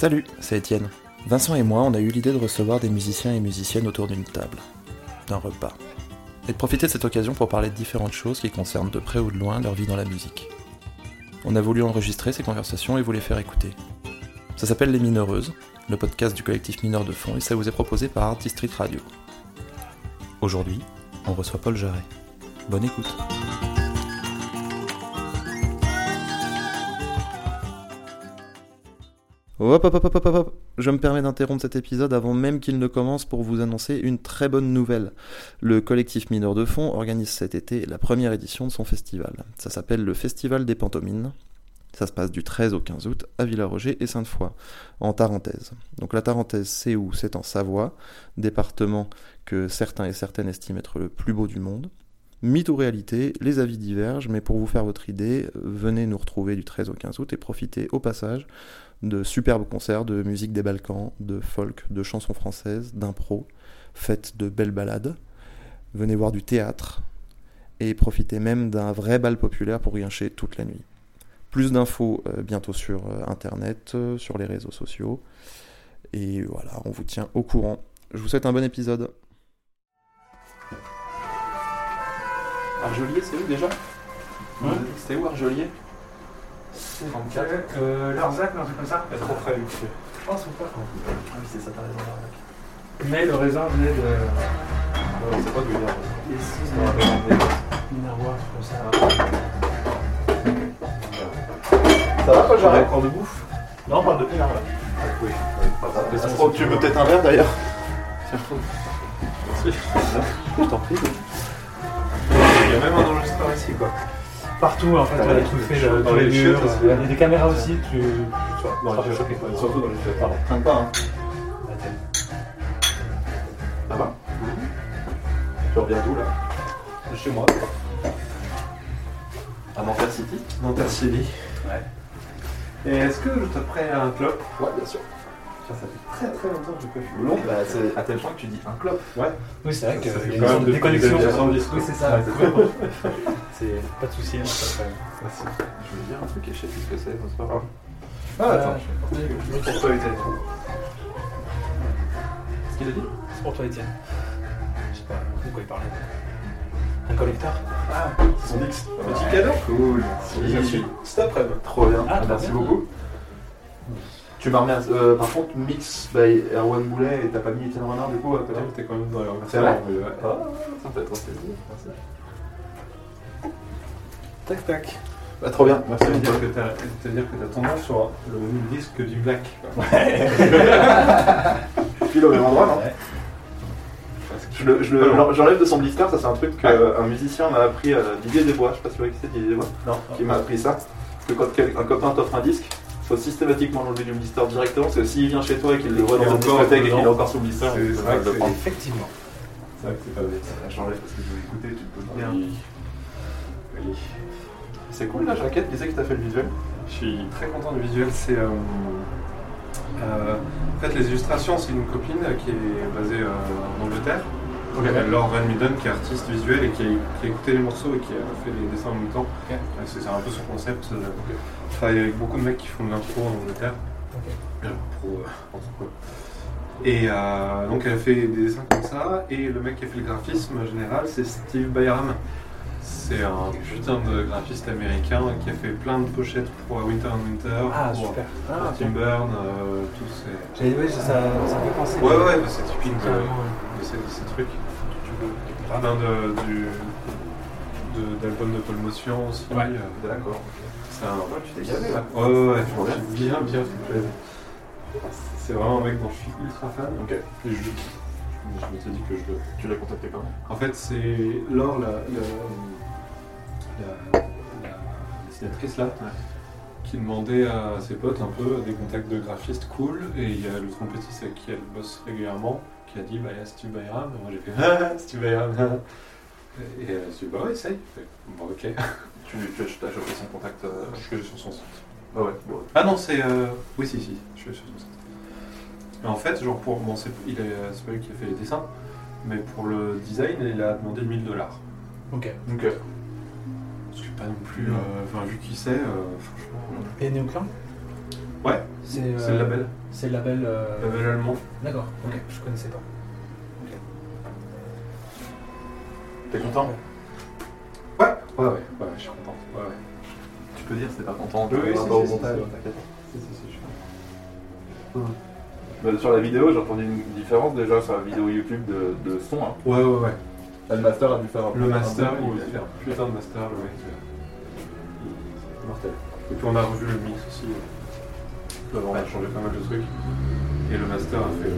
Salut, c'est Étienne. Vincent et moi, on a eu l'idée de recevoir des musiciens et musiciennes autour d'une table, d'un repas, et de profiter de cette occasion pour parler de différentes choses qui concernent de près ou de loin leur vie dans la musique. On a voulu enregistrer ces conversations et vous les faire écouter. Ça s'appelle Les Mineureuses, le podcast du collectif Mineur de Fond, et ça vous est proposé par Art District Radio. Aujourd'hui, on reçoit Paul Jarret. Bonne écoute. Hop, hop, hop, hop, hop, hop. Je me permets d'interrompre cet épisode avant même qu'il ne commence pour vous annoncer une très bonne nouvelle. Le collectif Mineur de Fond organise cet été la première édition de son festival. Ça s'appelle le Festival des Pantomines. Ça se passe du 13 au 15 août à Villaroger et Sainte-Foy, en Tarentaise. Donc la Tarentaise, c'est où? C'est en Savoie, département que certains et certaines estiment être le plus beau du monde. Mythe ou réalité, les avis divergent, mais pour vous faire votre idée, venez nous retrouver du 13 au 15 août et profitez au passage de superbes concerts de musique des Balkans, de folk, de chansons françaises, d'impro, faites de belles balades. Venez voir du théâtre et profitez même d'un vrai bal populaire pour rien chez toute la nuit. Plus d'infos euh, bientôt sur euh, internet, euh, sur les réseaux sociaux. Et voilà, on vous tient au courant. Je vous souhaite un bon épisode. Argelier, c'est où déjà? C'est où Argelier? Euh, Larzac, non, c'est comme ça C'est trop frais, lui. Je pense ou pas Ah oui, c'est ça, t'as raison, Larzac. Mais le raisin venait de Ouais, c'est pas du On avait demandé. Minervois, comme ça. Ça va, Paul J'arrête encore de bouffe Non, on parle de pinard, là. Oui. Ah, ça se trouve, Tu veux peut-être un verre d'ailleurs? Merci. Je t'en prie. Il y a même un enregistreur ici, quoi. Partout, en fait, Ah on a tout fait, dans les murs. aussi. Il y a des caméras aussi, tu... Dans Ah, les choqué. chiottes. Surtout dans les. Pardon. Crains pas, hein. Ça va Tu reviens d'où, là? De chez moi. À Nanterre City? Nanterre City. Ouais. Et est-ce que je te prête un clope Ouais, bien sûr. Très très longtemps que j'ai pas fumé. Long, bah, c'est à tel point que tu dis un clope. Ouais. Oui, c'est vrai qu'il fait y a une sorte de déconnexion. 1970, Oui, c'est ça. C'est pas de souci, hein. Je veux dire un truc et je sais plus ce que c'est, c'est pas grave. Ah, attends. Euh, Pour toi, Étienne. Ce qu'il a dit? C'est pour toi, Étienne. Je sais pas de quoi il parlait. Un collecteur? Ah, c'est son X. Petit cadeau Cool. Merci. C'est après Trop bien, Ah, merci beaucoup. Tu m'as remis, euh, par contre, mix by Erwan Boulet et t'as pas mis Étienne Renard du coup à côté T'es quand même dans la C'est vrai ouais. Ah, ça me fait trop plaisir, merci. Tac tac. Bah, trop bien, Merci que c'est-à-dire que t'as ton nom sur le même disque du Black. quoi. Pile au même endroit, non Ouais. Je le- je le- j'en- J'enlève de son blister, ça c'est un truc qu'un musicien m'a appris, euh, Didier Desbois, je sais pas si vous voyez qui c'est Didier Desbois, Non. qui m'a appris ça. Que quand un copain t'offre un disque, faut systématiquement l'enlever du blister directement, parce que s'il vient chez toi et qu'il le voit dans une discothèque et qu'il est encore sous le blister, c'est peut vrai pas que le c'est- prendre. Effectivement. C'est vrai que c'est pas bête. J'enlève parce que je vais écouter, tu peux bien. Oui. Oui. C'est cool la jaquette, disait que t'as fait le visuel. Je suis très content du visuel. C'est euh, euh, en fait les illustrations, c'est une copine qui est basée euh, en Angleterre. Ok. qui s'appelle Laure Van Midden, qui est artiste visuel et qui a, qui a écouté les morceaux et qui a fait les dessins en même temps. Ouais, C'est un peu son concept. euh, Je travaille avec beaucoup de mecs qui font de l'impro en Angleterre. Euh, Pro, euh. Et euh, donc elle a fait des dessins comme ça. Et le mec qui a fait le graphisme général, c'est Steve Byram. C'est un putain de graphiste américain qui a fait plein de pochettes pour Winter and Winter, Ah, pour, super. pour Ah, Tim Burn, euh, tous ces... J'ai- oui, ça, ça fait penser. Ouais, ouais, bah, c'est typique de, Carrément, de ces, de ces trucs. Plein de, du, de- d'albums de Paul Motion aussi. Ouais. euh, D'accord. c'est un- Ouais, tu t'es gavé là. Ouais, ouais, ouais, Trop bien. bien, bien fait. C'est vraiment un mec dont je suis ultra fan. Ok. Et je, je m'étais dit que je le. Tu l'as contacté quand même? En fait, c'est Laure, la, la, la- la dessinatrice là, qui demandait à ses potes un peu des contacts de graphistes cool. Et il y a le trompettiste avec qui elle bosse régulièrement qui a dit bah, il y a Steve Byram. Et moi j'ai fait ah, Steve Byram. Et elle s'est dit bah ouais, essaye. Fait, Bon, ok. Tu tu as chopé son contact. euh, Je suis sur son site. Ah ouais, bon. Ah non, c'est. euh, Oui, si, si, je suis sur son site. Mais en fait, genre pour. Bon, c'est il est- c'est pas lui qui a fait les dessins, mais pour le design, il a demandé 1000 dollars. Ok. Donc, qui est pas non plus. euh, Enfin, vu qui c'est, euh, franchement. Et Neoclan Ouais, C'est le label. C'est le label. euh, Label allemand. D'accord, ok, je connaissais pas. t'es content Ouais, ouais, ouais, ouais, je suis content. Ouais, ouais. Tu peux dire, c'est pas content. Oui, oui, rapport au si, si, montage, si. t'inquiète. Si, si, si, je suis Bah, sur la vidéo, j'ai entendu une différence déjà sur la vidéo YouTube de, de son. Hein. Ouais, ouais, ouais. Le master a dû faire un peu. Le master, peu il fait un putain de master, le mec. Il- C'est mortel. Et puis on a revu le mix aussi. euh. On a changé pas mal de trucs. Et le master a fait.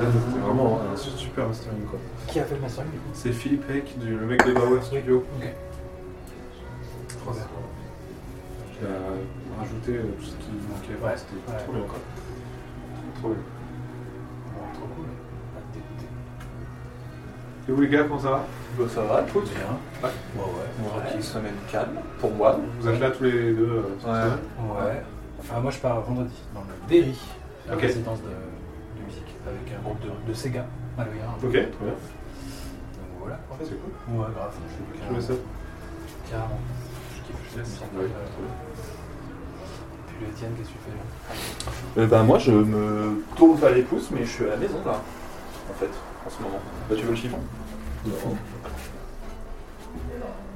C'était vraiment un super mastering quoi. Qui a fait le mastering du coup C'est Philippe Heck, du- le mec de Bauer Studio. Ok. Trop bien. Qui a rajouté euh, tout ce qui manquait. Ouais, C'était ouais. trop bien quoi. Trop bien. Et vous les gars, comment ça va? Bah, ça va, écoute. Bien. Ouais. Ouais, ouais. Une semaine calme pour moi. Vous êtes là tous les deux euh, cette Ouais. semaine? Ouais. Enfin, moi je pars vendredi dans le Derry, la résidence de, de musique, avec un groupe de, de Sega, Maloya. Ok, très bien. Donc voilà. C'est cool. Ouais, grave. Je mets ça? Carrément. Je kiffe, je laisse. Ouais, Puis le Etienne, qu'est-ce que tu fais là? Euh, bah, moi, je me tourne pas les pouces, mais je suis à la maison là. En fait, en ce moment. Bah, tu veux le chiffon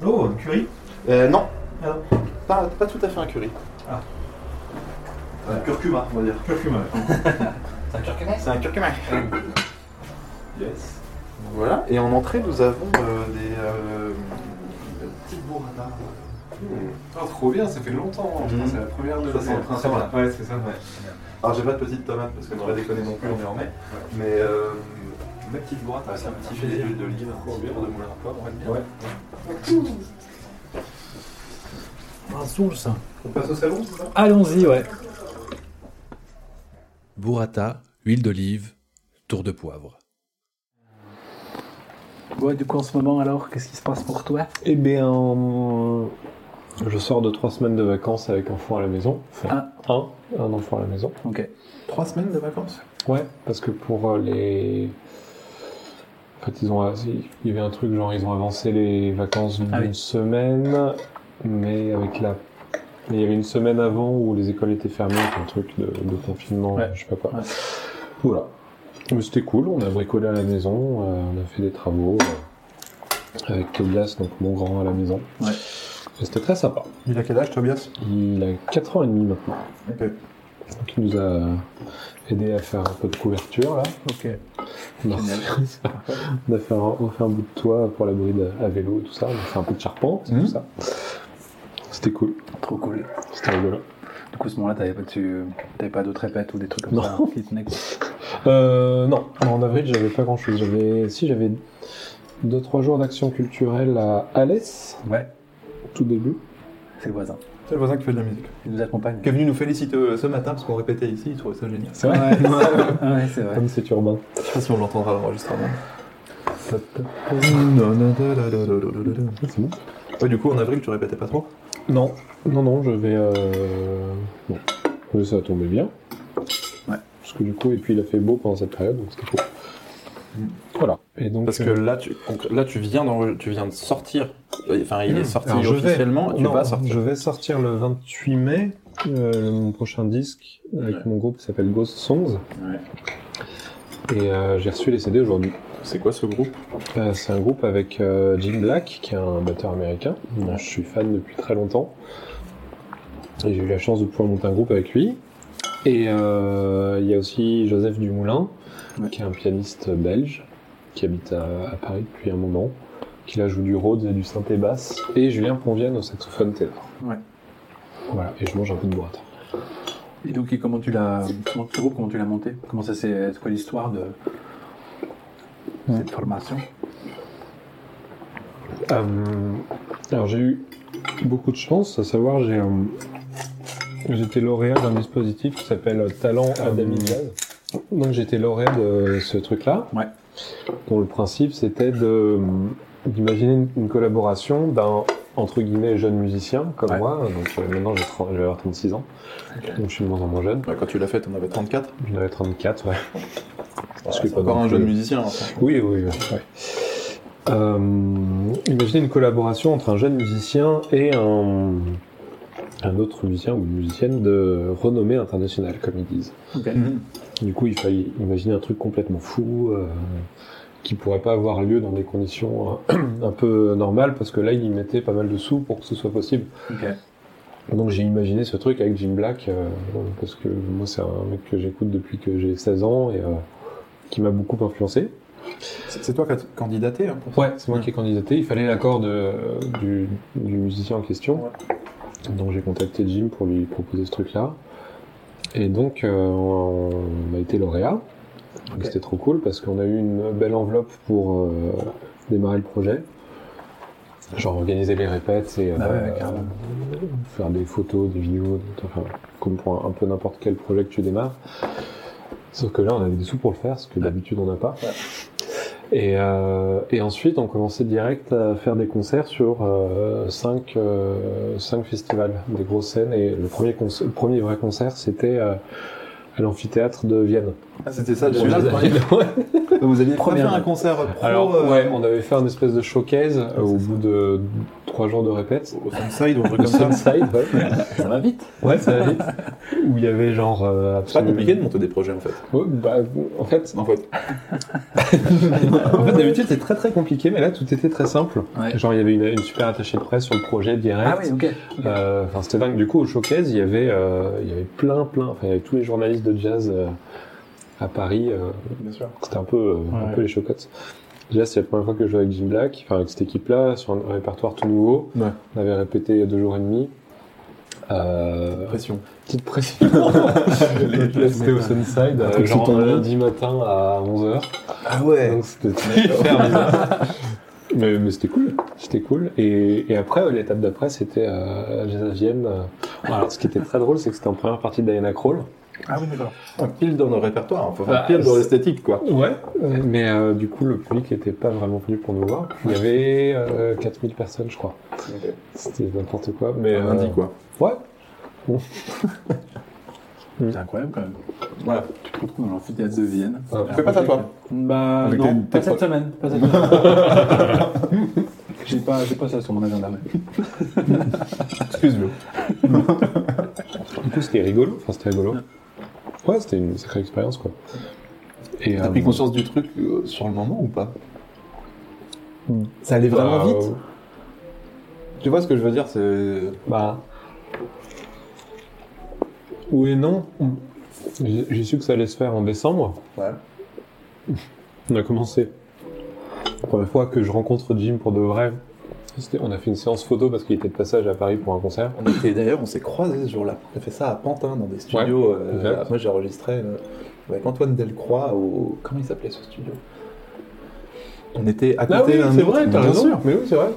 Oh, un curry Euh, non. Ah. Pas, pas tout à fait un curry. Ah. Un curcuma, on va dire. Curcuma. C'est un curcuma C'est un curcuma. Yes. Voilà. Et en entrée, nous avons euh, des euh, petites burrata. Oh, trop bien, ça fait longtemps. Je c'est la première de Ça, c'est le. Ouais, c'est ça. Alors, j'ai pas de petites tomates parce que ne pas déconner non plus, on est en mai. Mais euh, ma petite burrata, c'est un petit filet d'huile d'olive, un petit verre de moulin à poivre, on va dire. Ouais. Un ça. On passe au salon, c'est ça? Allons-y, ouais. Burrata, huile d'olive, tour de poivre. Ouais, du coup, en ce moment, alors, qu'est-ce qui se passe pour toi? Eh bien, je sors de trois semaines de vacances avec enfant à la maison. Enfin, un, un enfant à la maison. Ok. Trois semaines de vacances? Ouais, parce que pour euh, les... En fait, ils ont... il y avait un truc genre, ils ont avancé les vacances d'une Ah oui. semaine, mais avec la... mais il y avait une semaine avant où les écoles étaient fermées, un truc de, de confinement, Ouais. je sais pas quoi. Ouais. Voilà. Mais c'était cool, on a bricolé à la maison, euh, on a fait des travaux euh, avec Tobias, donc mon grand à la maison. Ouais. Et c'était très sympa. Il a quel âge, Tobias? Il a 4 ans et demi maintenant. Ok. Donc il nous a aidé à faire un peu de couverture là. Ok. On a, refait- on a fait un, on a fait un bout de toit pour la bride à vélo et tout ça. On a fait un peu de charpente et Mhm. tout ça. C'était cool. Trop cool. C'était rigolo. Du coup, à ce moment-là, t'avais pas, tu... pas d'autres répètes ou des trucs comme Non. ça qui tenaient quoi Euh, non, en avril j'avais pas grand chose. J'avais, si j'avais deux trois jours d'action culturelle à Alès, Ouais, tout début. c'est le voisin. C'est le voisin qui fait de la musique. Il nous accompagne. Qui est venu nous féliciter euh, ce matin parce qu'on répétait ici, il trouvait ça génial. C'est vrai. Ouais, ouais c'est vrai. Comme c'est urbain. Je sais pas si on l'entendra à l'enregistrement. C'est bon. Ouais, du coup, en avril, tu répétais pas trop? Non, non, non, je vais. Euh... Bon, Mais ça a tombé bien. Ouais. Parce que du coup, et puis il a fait beau pendant cette période, donc c'était cool. Voilà. Et donc, Parce que euh, là, tu, donc, là, tu viens, d'enre- tu viens de sortir. Enfin, il est sorti alors, je vais- officiellement. Tu non, vas sortir. Je vais sortir le 28 mai euh, mon prochain disque avec Ouais. mon groupe qui s'appelle Ghost Songs. Ouais. Et euh, j'ai reçu les CD aujourd'hui. C'est quoi ce groupe? Euh, c'est un groupe avec euh, Jim Black, qui est un batteur américain, dont je suis fan depuis très longtemps. Et j'ai eu la chance de pouvoir monter un groupe avec lui. Et euh, il y a aussi Joseph Dumoulin, Ouais. qui est un pianiste belge, qui habite à, à Paris depuis un moment, qui là joue du Rhodes et du synthé basse. Et Julien Ponvienne au saxophone ténor. Ouais. Voilà, et je mange un peu de burrata. Et donc, et comment tu l'as, comment, tu l'as monté? Comment ça s'est, c'est quoi l'histoire de cette formation? Euh, alors j'ai eu beaucoup de chance, à savoir j'ai euh, j'étais lauréat d'un dispositif qui s'appelle Talent Adami Jazz. Donc j'étais lauréat de ce truc-là, Ouais. dont le principe c'était de d'imaginer une, une collaboration d'un entre guillemets jeune musicien comme Ouais. moi. Donc euh, maintenant j'ai 30 je vais avoir 36 ans. Donc je suis de moins en moins jeune. Ouais, Quand tu l'as fait, on avait 34. J'en avais 34, ouais. Parce que encore un jeune plus- musicien. hein. Oui, oui, oui. ouais. Euh, imaginez une collaboration entre un jeune musicien et un, un autre musicien ou une musicienne de renommée internationale, comme ils disent. Mhm. Du coup, il fallait imaginer un truc complètement fou, euh, qui pourrait pas avoir lieu dans des conditions euh, un peu normales, parce que là, il y mettait pas mal de sous pour que ce soit possible. Donc j'ai imaginé ce truc avec Jim Black, euh, parce que moi, c'est un mec que j'écoute depuis que j'ai 16 ans et euh, qui m'a beaucoup influencé. C'est toi qui as candidaté hein, pour ça Ouais, c'est moi qui ai candidaté. Il fallait l'accord du musicien en question. Donc j'ai contacté Jim pour lui proposer ce truc-là. Et donc euh, on a été lauréat. Donc, C'était trop cool parce qu'on a eu une belle enveloppe pour euh, démarrer le projet. Genre organiser les répètes et Ah ouais, carrément. faire des photos, des vidéos, enfin, comme pour un, un peu n'importe quel projet que tu démarres. Sauf que là, on avait des sous pour le faire, ce que d'habitude on n'a pas. Et, euh, et ensuite, on commençait direct à faire des concerts sur euh, cinq, euh, cinq festivals, des grosses scènes. Et le premier, le premier vrai concert, c'était euh, à l'amphithéâtre de Vienne. Ah, C'était ça, le Ouais. Vous aviez Première fait un concert pro Alors, euh, ouais, on avait fait un espèce de showcase euh, au bout de trois jours de répète. au Sunside ou un truc Le comme ça Sunside, ouais. Ça va vite. Ouais, ça va vite. Où il y avait genre euh, C'est pas absolument- compliqué de monter des projets en fait. Ouais, bah, en fait, En fait, en fait d'habitude c'est très très compliqué, mais là tout était très simple. Ouais. Genre il y avait une, une super attachée de presse sur le projet direct. Ah oui, ok. Euh, Enfin c'était dingue. Du coup au showcase il y avait euh, il y avait plein plein, enfin il y avait tous les journalistes de jazz euh, à Paris. euh. C'était un peu euh, un Ouais. peu les chocottes. Déjà c'est la première fois que je jouais avec Jim Black, enfin avec cette équipe-là sur un répertoire tout nouveau. Ouais. On avait répété il y a deux jours et demi. Euh, Pression. Petite pression. C'était au Sunside, Un euh, genre lundi matin à 11h. Ah ouais Donc c'était hyper bizarre. Mais, mais c'était cool, c'était cool. Et, et après, l'étape d'après, c'était euh, Jazz à Vienne. Alors, ce qui était très drôle, c'est que c'était en première partie de Diana Krall. Ah oui, d'accord. Un pile dans le répertoire, enfin Bah, pile dans l'esthétique quoi. Ouais. Mais euh, du coup, le public n'était pas vraiment venu pour nous voir. Il y avait euh, 4000 personnes, je crois. C'était n'importe quoi. Mais, Un lundi euh, quoi. Ouais. C'est incroyable quand même. Voilà. Tu te retrouves dans l'amphithéâtre de Vienne. euh, Fais pas ça toi. Bah Avec non, pas cette semaine. Pas cette semaine. j'ai pas, j'ai pas ça sur mon agenda. Excuse-le. Du coup, c'était rigolo. Enfin, c'était rigolo. Ouais, c'était une sacrée expérience, quoi. Et, T'as euh, pris conscience du truc euh, sur le moment ou pas. Ça allait vraiment bah, vite Tu vois ce que je veux dire C'est. Bah. Oui et non. J'ai j'ai su que ça allait se faire en décembre. Ouais. On a commencé. La première fois que je rencontre Jim pour de vrai, on a fait une séance photo parce qu'il était de passage à Paris pour un concert. On était d'ailleurs, on s'est croisés ce jour-là. On a fait ça à Pantin dans des studios. euh, exact. moi j'ai enregistré euh, avec Antoine Delcroix au. Comment il s'appelait ce studio? On était à côté d'un autre. t'as Bien raison. sûr. Mais oui, c'est vrai.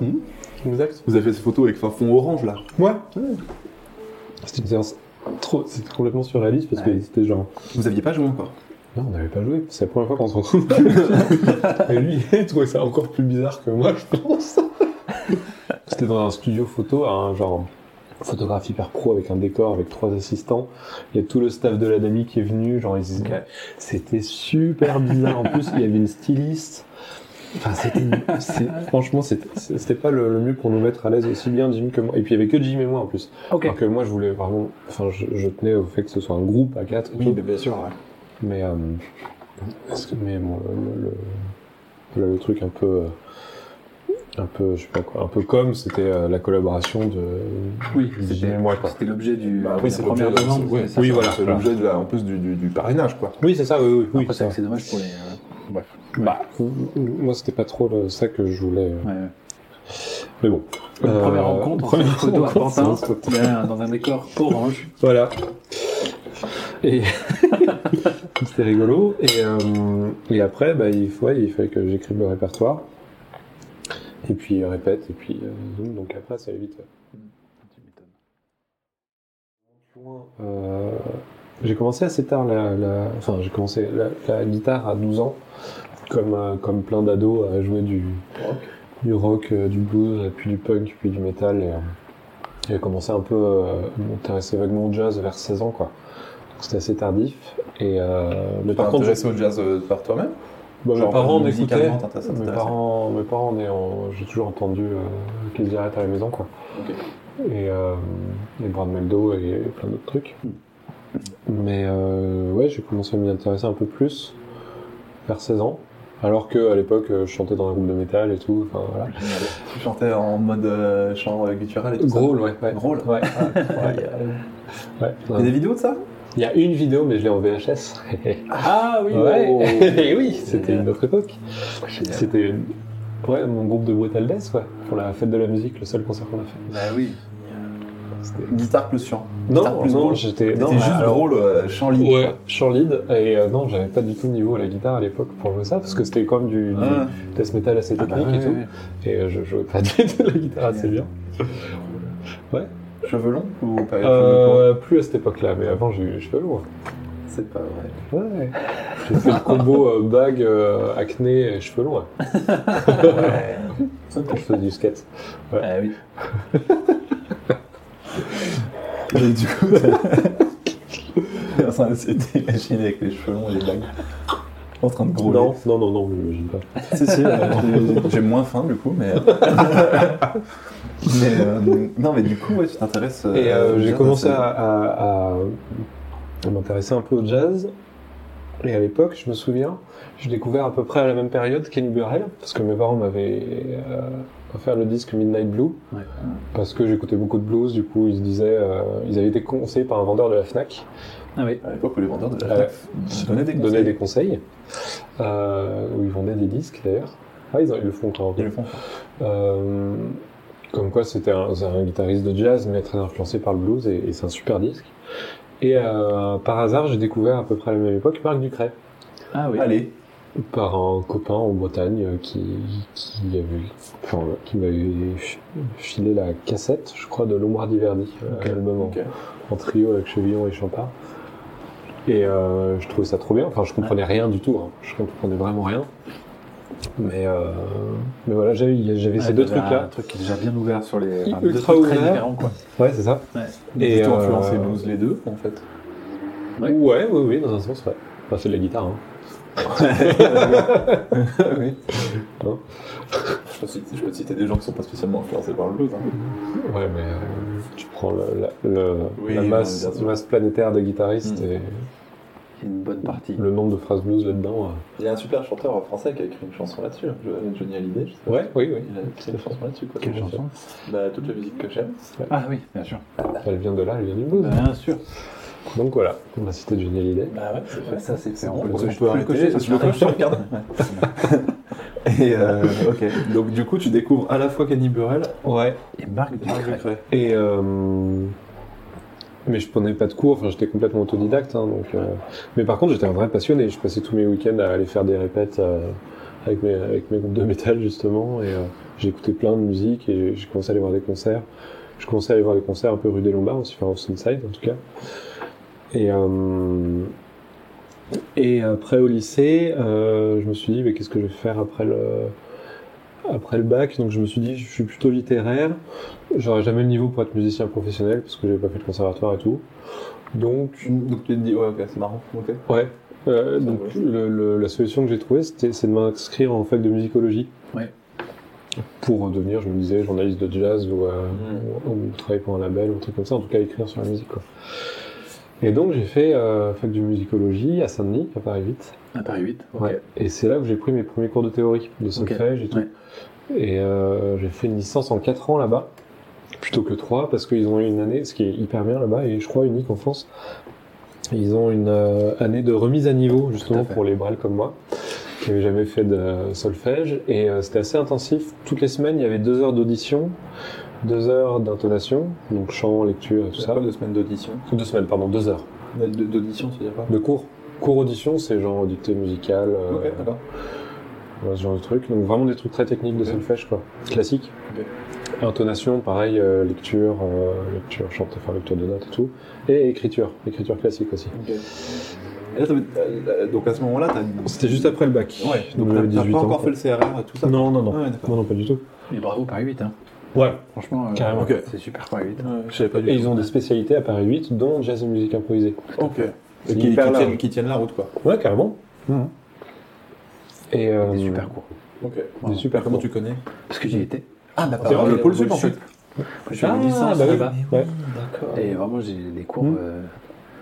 Exact. Vous avez fait ces photos avec un fond orange là. Ouais. C'était une séance trop, c'était complètement surréaliste parce Ouais. que c'était genre. Vous aviez pas joué encore? Non, on n'avait pas joué. C'est la première fois qu'on se retrouve. Et lui, il trouvait ça encore plus bizarre que moi, je pense. C'était dans un studio photo, un genre photographe hyper pro avec un décor avec trois assistants. Il y a tout le staff de l'Adami qui est venu. Genre, ils- Ok. c'était super bizarre. En plus, il y avait une styliste. Enfin, c'était, franchement, c'était, pas le, le mieux pour nous mettre à l'aise aussi bien Jim que moi. Et puis, il y avait que Jim et moi en plus. Ok. Alors que moi, je voulais vraiment, enfin, je, je tenais au fait que ce soit un groupe à quatre. et tout. bien sûr. Mais, euh, que, mais bon, le, le, le- le truc un peu, euh, un peu, je sais pas quoi, un peu comme, c'était euh, la collaboration de, Oui, c'était moi, l'objet du. Bah oui, la c'est première l'objet de- ouais. ça. Oui, voilà. C'est l'objet de la- en plus du, du, du parrainage quoi. Oui, c'est ça, oui, oui, oui. C'est dommage pour les. euh, Bref. Bah, moi, c'était pas trop le- ça que je voulais. euh, Ouais, ouais. Mais bon. Une Euh, première rencontre, en première photo à Pantin, dans un décor orange. Voilà. Et c'était rigolo. Et, et après, bah, il, faut, ouais, il fallait que j'écrive le répertoire. Et puis euh, répète, et puis euh, zoom. Donc après, ça allait vite. ouais. Euh, j'ai commencé assez tard la, la- enfin j'ai commencé la, la guitare à 12 ans comme euh, comme plein d'ados à jouer du du rock, euh, du blues, puis du punk, puis du metal. Et, euh, j'ai commencé un peu euh, à m'intéresser vaguement au jazz vers 16 ans, quoi. C'était assez tardif. Et, euh, mais Par contre, intéressé au jazz euh, par toi-même? Bah, mes Genre, parents ça Mes parents, mes parents, en- j'ai toujours entendu euh, Keith Jarrett à la maison, quoi. Et, euh, et Brad Meldo et plein d'autres trucs. Mais euh, ouais, j'ai commencé à m'y intéresser un peu plus vers 16 ans. Alors que à l'époque, je chantais dans un groupe de métal et tout. Enfin voilà. Tu chantais en mode euh, chant guttural et tout ça Growl, ouais. ouais. Growl Ouais. Ouais, Il y a des vidéos de ça? Il y a une vidéo, mais je l'ai en VHS. Ah oui ouais. oui, c'était une autre époque. C'était une- ouais, mon groupe de Brutal Death, ouais, pour la fête de la musique, le seul concert qu'on a fait. Bah oui. Guitare plus chant. Non, plus non, j'étais juste alors- Growl, euh, chant lead. Ouais, chant lead, et euh, non, j'avais pas du tout le niveau à la guitare à l'époque pour jouer ça, parce que c'était comme du, du Ah. death metal assez Ah bah technique ouais, et tout, ouais, et euh, je jouais pas du tout de la guitare assez bien. Cheveux longs ou pas Euh, plus à cette époque-là, mais avant j'ai eu les cheveux longs. C'est pas vrai. Ouais. J'ai fait le combo euh, bague, euh, acné et cheveux longs. Ouais. je faisais du skate. Ah oui. Et du coup, t'es en train d'essayer avec les cheveux longs et les bagues. En train de grôler. Non, non, non, non, j'imagine pas. Si, si, euh, j'ai- moins faim du coup, mais. mais euh, non, mais du coup, ouais, tu t'intéresses. euh, Et euh, j'ai commencé à, à- à- à m'intéresser un peu au jazz. Et à l'époque, je me souviens, j'ai découvert à peu près à la même période Kenny Burrell, parce que mes parents m'avaient euh, offert le disque Midnight Blue, Ouais. parce que j'écoutais beaucoup de blues, du coup ils se disaient, euh, ils avaient été conseillés par un vendeur de la FNAC, Ah oui. À l'époque où les vendeurs de la FNAC donnaient des conseils. des conseils, euh, où ils vendaient des disques d'ailleurs. Ah, ils, le font encore. Ils le font. Euh, comme quoi c'était un, guitariste de jazz mais très influencé par le blues et, et c'est un super disque. Et euh, par hasard j'ai découvert à peu près à la même époque Marc Ducret Ah oui. Allez, par un copain en Bretagne euh, qui, qui, avait, enfin, qui m'avait fi- filé la cassette je crois de Lombardi Verdi, euh, Ok, l'album en- ok. en, trio avec Chevillon et Champard. Et euh, je trouvais ça trop bien, enfin je comprenais rien du tout, hein. je comprenais vraiment rien. Mais, euh, mais voilà, j'avais j'avais ces Ouais, deux trucs-là. Un truc qui est déjà bien ouvert sur les. Ultra deux trucs ouvert. Très différents, quoi. Ouais, c'est ça. Ouais. Et, plutôt euh, influencé blues les deux, en fait. Ouais. Ouais, oui, oui, dans un sens, ouais. Enfin, c'est de la guitare, hein. oui. Non. Je peux, citer, je peux te citer des gens qui sont pas spécialement influencés par le blues. hein. Ouais, mais euh, tu prends le- la, le- Oui, la non, masse, bien sûr. masse planétaire de guitaristes Mm. et Il y a une bonne partie. le nombre de phrases blues là-dedans. Il y a un super chanteur français qui a écrit une chanson là-dessus, Jo- Johnny Hallyday. je sais euh. pas. Ouais, oui, oui. Il a écrit une chanson là-dessus. Quoi. Quelle chanson bah, Toute la musique que j'aime. Ah oui, bien sûr. Elle vient de là, elle vient du blues. Bien sûr. Donc voilà, on a cité Johnny Hallyday. Bah ouais, c'est. Ça, c'est fait. On peut, on arrêter, cocher, ça, ça tu le coches, tu regardes. Et euh, ok, donc du coup tu découvres à la fois Kenny Burrell Ouais. Et Marc Ducret. Et euh, mais je prenais pas de cours, enfin j'étais complètement autodidacte. Hein, donc, euh, Mais par contre j'étais un vrai passionné. Je passais tous mes week-ends à aller faire des répètes euh, avec, mes, avec mes groupes de métal justement. Et euh, écouté plein de musique et j'ai commencé à aller voir des concerts. Je commençais à aller voir des concerts un peu rue des Lombards aussi, enfin au en tout cas. Et, euh, et après au lycée, euh, je me suis dit mais qu'est-ce que je vais faire après le après le bac, donc je me suis dit, je suis plutôt littéraire, j'aurais jamais le niveau pour être musicien professionnel parce que j'avais pas fait le conservatoire et tout. Donc, Donc tu te dis, ouais, ok, c'est marrant. Ok. ouais. Euh, donc va. le- le- la solution que j'ai trouvée, c'était c'est de m'inscrire en fac de musicologie. Ouais. Pour devenir, je me disais, journaliste de jazz ou, euh, Mm. ou, ou travailler pour un label ou un truc comme ça, en tout cas écrire sur la musique. Quoi. Et donc j'ai fait euh, fac de musicologie à Saint-Denis, à Paris 8. À Paris 8. ok. Ouais. Et c'est là que j'ai pris mes premiers cours de théorie, de solfège et tout. Ouais. Et euh, j'ai fait une licence en 4 ans là-bas, plutôt que 3, parce qu'ils ont eu une année, ce qui est hyper bien là-bas, et je crois unique en France. Ils ont une euh, année de remise à niveau, justement, pour les brels comme moi, qui n'avaient jamais fait de solfège. Et euh, c'était assez intensif. Toutes les semaines, il y avait deux heures d'audition, deux heures d'intonation, donc chant, lecture et tout ça. pas deux semaines d'audition. Deux semaines, pardon, deux heures. De- D'audition, tu veux dire pas De cours. Cours audition, c'est genre dictée musicale. euh, voilà, ce genre de trucs. Donc vraiment des trucs très techniques de solfège, quoi. Classique. Intonation, pareil, euh, lecture, euh, lecture, chante, enfin lecture de notes et tout. Et écriture, écriture classique aussi. Ok. Et là, euh, donc à ce moment-là, t'as C'était juste après le bac. Ouais, donc t'as t'as 18 pas ans. encore fait le CRR et tout ça? Non, non, non. Ah ouais, d'accord. non, non, pas du tout. Et bravo, Paris 8. Hein. Ouais. Franchement, euh, Carrément. Ok. c'est super Paris 8. Ouais, je savais pas du Et tout. ils ont des spécialités à Paris 8, dont jazz et musique improvisée. Ok. Et qui, tiennent, qui tiennent la route, quoi. Ouais, carrément. Mhm. Et euh, Des super cours. Ok. Des super Comment cours. tu connais? Parce que j'y étais. Ah, bah, C'est vrai, le le pôle sup, en fait. Ah, une licence bah là-bas. Ouais. D'accord. Et vraiment, j'ai des cours. Mhm. euh,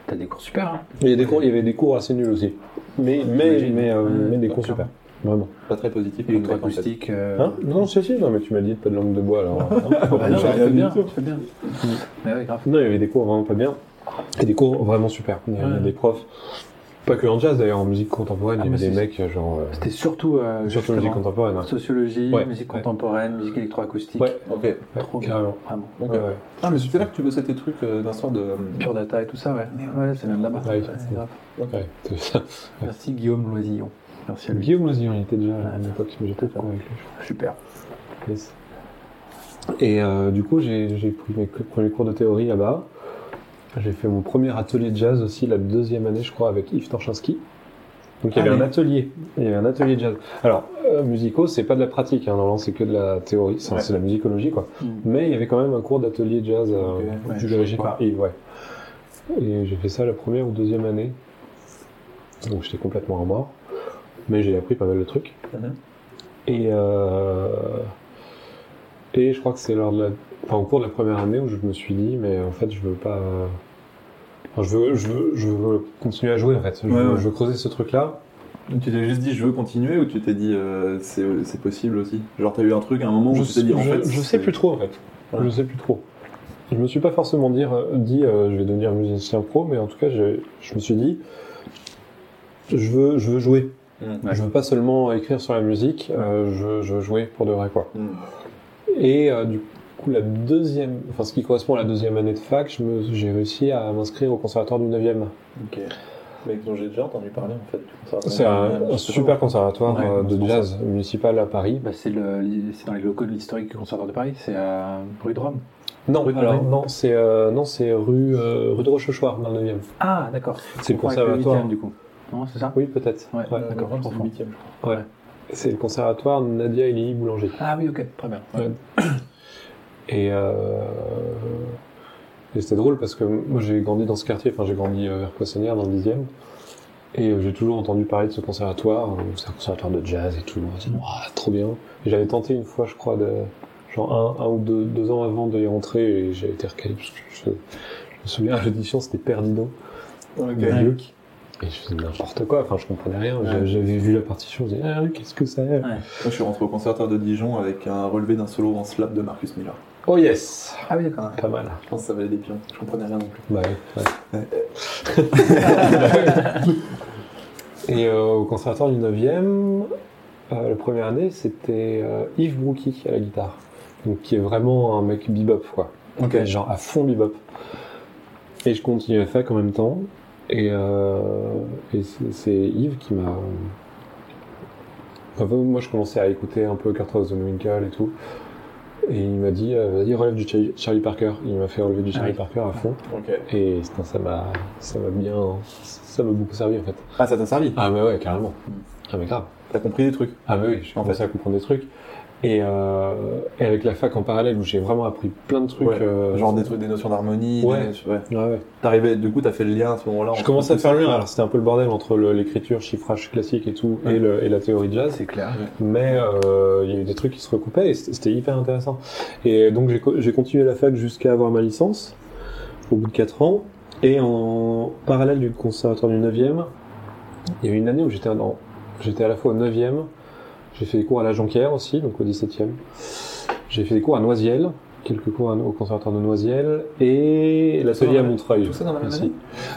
T'as des cours super. Hein. Il y, a des cours, il y avait des cours assez nuls aussi. Mais, mais, mais, euh, mais des cours super. Vraiment. Pas très positif. Et acoustique. Euh... Hein? Non, si, si, non, mais tu m'as dit pas de langue de bois alors. hein. bah non, J'ai tu fais bien. Tu fais bien. Mais ouais, grave. Non, il y avait des cours vraiment pas bien. Et des cours vraiment super. Il y avait Ouais. des profs. Pas que en jazz d'ailleurs, en musique contemporaine, Ah, il y avait mais des mecs genre. euh, C'était surtout. Euh, surtout musique contemporaine. Ouais, Sociologie, Ouais, musique ouais. contemporaine, musique électroacoustique. Ouais. Ok. Trop bien. carrément. Vraiment. Ok. Ouais, ouais. Ah, mais c'était là que tu bossais tes trucs euh, d'un soir de. Pure data et tout ça, ouais. Ouais, c'est bien de là-bas. Ouais, c'est- grave. Ouais, c'est ça. Merci Guillaume Loisillon. Merci à lui. Guillaume Loisillon, il était déjà à l'époque, mais j'étais pas avec lui. Super. Yes. Et euh, du coup, j'ai pris mes premiers cours de théorie là-bas. J'ai fait mon premier atelier de jazz aussi la deuxième année, je crois, avec Yves Torchinski. Donc il y Ah avait oui. un atelier, il y avait un atelier de jazz. Alors, euh, musicaux, c'est pas de la pratique, hein, normalement c'est que de la théorie, c'est Ouais. la musicologie quoi. Mm. Mais il y avait quand même un cours d'atelier de jazz euh, du dirigé par Yves, ouais. Et j'ai fait ça la première ou deuxième année. Donc j'étais complètement en mort. Mais j'ai appris pas mal de trucs. Mhm. Et, euh, et je crois que c'est lors de la, enfin, au cours de la première année où je me suis dit, mais en fait, je veux pas. Enfin, je, veux, je, veux, je veux continuer à jouer en fait. Je, Ouais, veux, ouais. je veux creuser ce truc-là. Tu t'es juste dit je veux continuer ou tu t'es dit euh, c'est possible aussi? Genre t'as eu un truc à un moment où Je, tu t'es dit en je- fait. je sais plus trop en fait. Voilà. Je sais plus trop. Je me suis pas forcément dire, dit euh, je vais devenir musicien pro, mais en tout cas, je, je me suis dit, je veux, je veux jouer. Mm. Je veux pas seulement écrire sur la musique, euh, je, je veux jouer pour de vrai quoi. Mm. Et euh, du coup, la deuxième, enfin ce qui correspond à la deuxième année de fac, j'ai réussi à m'inscrire au conservatoire du 9e. Ok. Mec dont j'ai déjà entendu parler en fait. du. C'est un, un super conservatoire Ouais, euh, de jazz municipal à Paris. Bah, c'est le, c'est dans les locaux de l'historique conservatoire de Paris, c'est à rue de Rome. Non, Rue de alors non, c'est euh, non, c'est rue euh, rue de Rochechouart dans le 9e. Ah, d'accord. C'est le conservatoire. huitième, du coup. Non, c'est ça? Oui, peut-être. Ouais, Ouais, d'accord. Euh, c'est le comprends. huitième, je crois. Ouais. C'est le conservatoire Nadia et Lily Boulanger. Ah oui, ok, très bien. Ouais. Et, euh, et c'était drôle parce que moi j'ai grandi dans ce quartier, enfin j'ai grandi euh, vers Poissonnière dans le 10e. Et euh, j'ai toujours entendu parler de ce conservatoire, c'est un conservatoire de jazz et tout. On dit, Ouah, trop bien. Et j'avais tenté une fois, je crois, de, genre un, un ou deux, deux ans avant d'y rentrer, et j'ai été recalé parce que je, je me souviens à l'audition, c'était Perdido. Ok. de Luc. Et je faisais n'importe quoi, enfin je comprenais rien. J'a- J'avais vu la partition, je me disais, ah, qu'est-ce que c'est? Moi je suis rentré au conservatoire de Dijon avec un relevé d'un solo en slap de Marcus Miller. Oh yes Ah oui, d'accord. Pas mal. Je pense que ça valait des pions. Je comprenais rien non plus. Bah oui, ouais. Et euh, au conservatoire du 9e, euh, la première année, c'était euh, Yves Brookie à la guitare. Donc qui est vraiment un mec bebop, quoi. Ok. Genre à fond bebop. Et je continue à faire en même temps. Et, euh, et c'est Yves qui m'a. Enfin, moi, je commençais à écouter un peu Kurt the Winkle et tout. Et il m'a dit, euh, vas-y, relève du Charlie, Charlie Parker. Il m'a fait relever du Charlie oui. Parker à fond. Ok. Et putain, ça m'a, ça m'a bien, ça m'a beaucoup servi en fait. Ah ça t'a servi Ah mais ouais, carrément. Ah mais grave. T'as compris des trucs Ah mais oui, j'ai En commencé à comprendre des trucs. Et, euh, et avec la fac en parallèle où j'ai vraiment appris plein de trucs. Ouais. euh, Genre des trucs, des notions d'harmonie. des Ouais. notions- ouais. Ouais, ouais. T'arrivais, du coup t'as fait le lien à ce moment-là. Je commençais à faire le lien. Alors c'était un peu le bordel entre l'écriture, chiffrage classique et tout, et, le, et la théorie de jazz. C'est clair. Mais euh, il y a eu des trucs qui se recoupaient et c'était hyper intéressant. Et donc j'ai co- j'ai continué la fac jusqu'à avoir ma licence, au bout de 4 ans. Et en parallèle du conservatoire du 9e, il y a eu une année où j'étais dans- j'étais à la fois au 9e, j'ai fait des cours à la Jonquière aussi, donc au 17e. J'ai fait des cours à Noisiel, quelques cours au conservatoire de Noisiel, et l'atelier à Montreuil. Tout ça dans la même aussi. année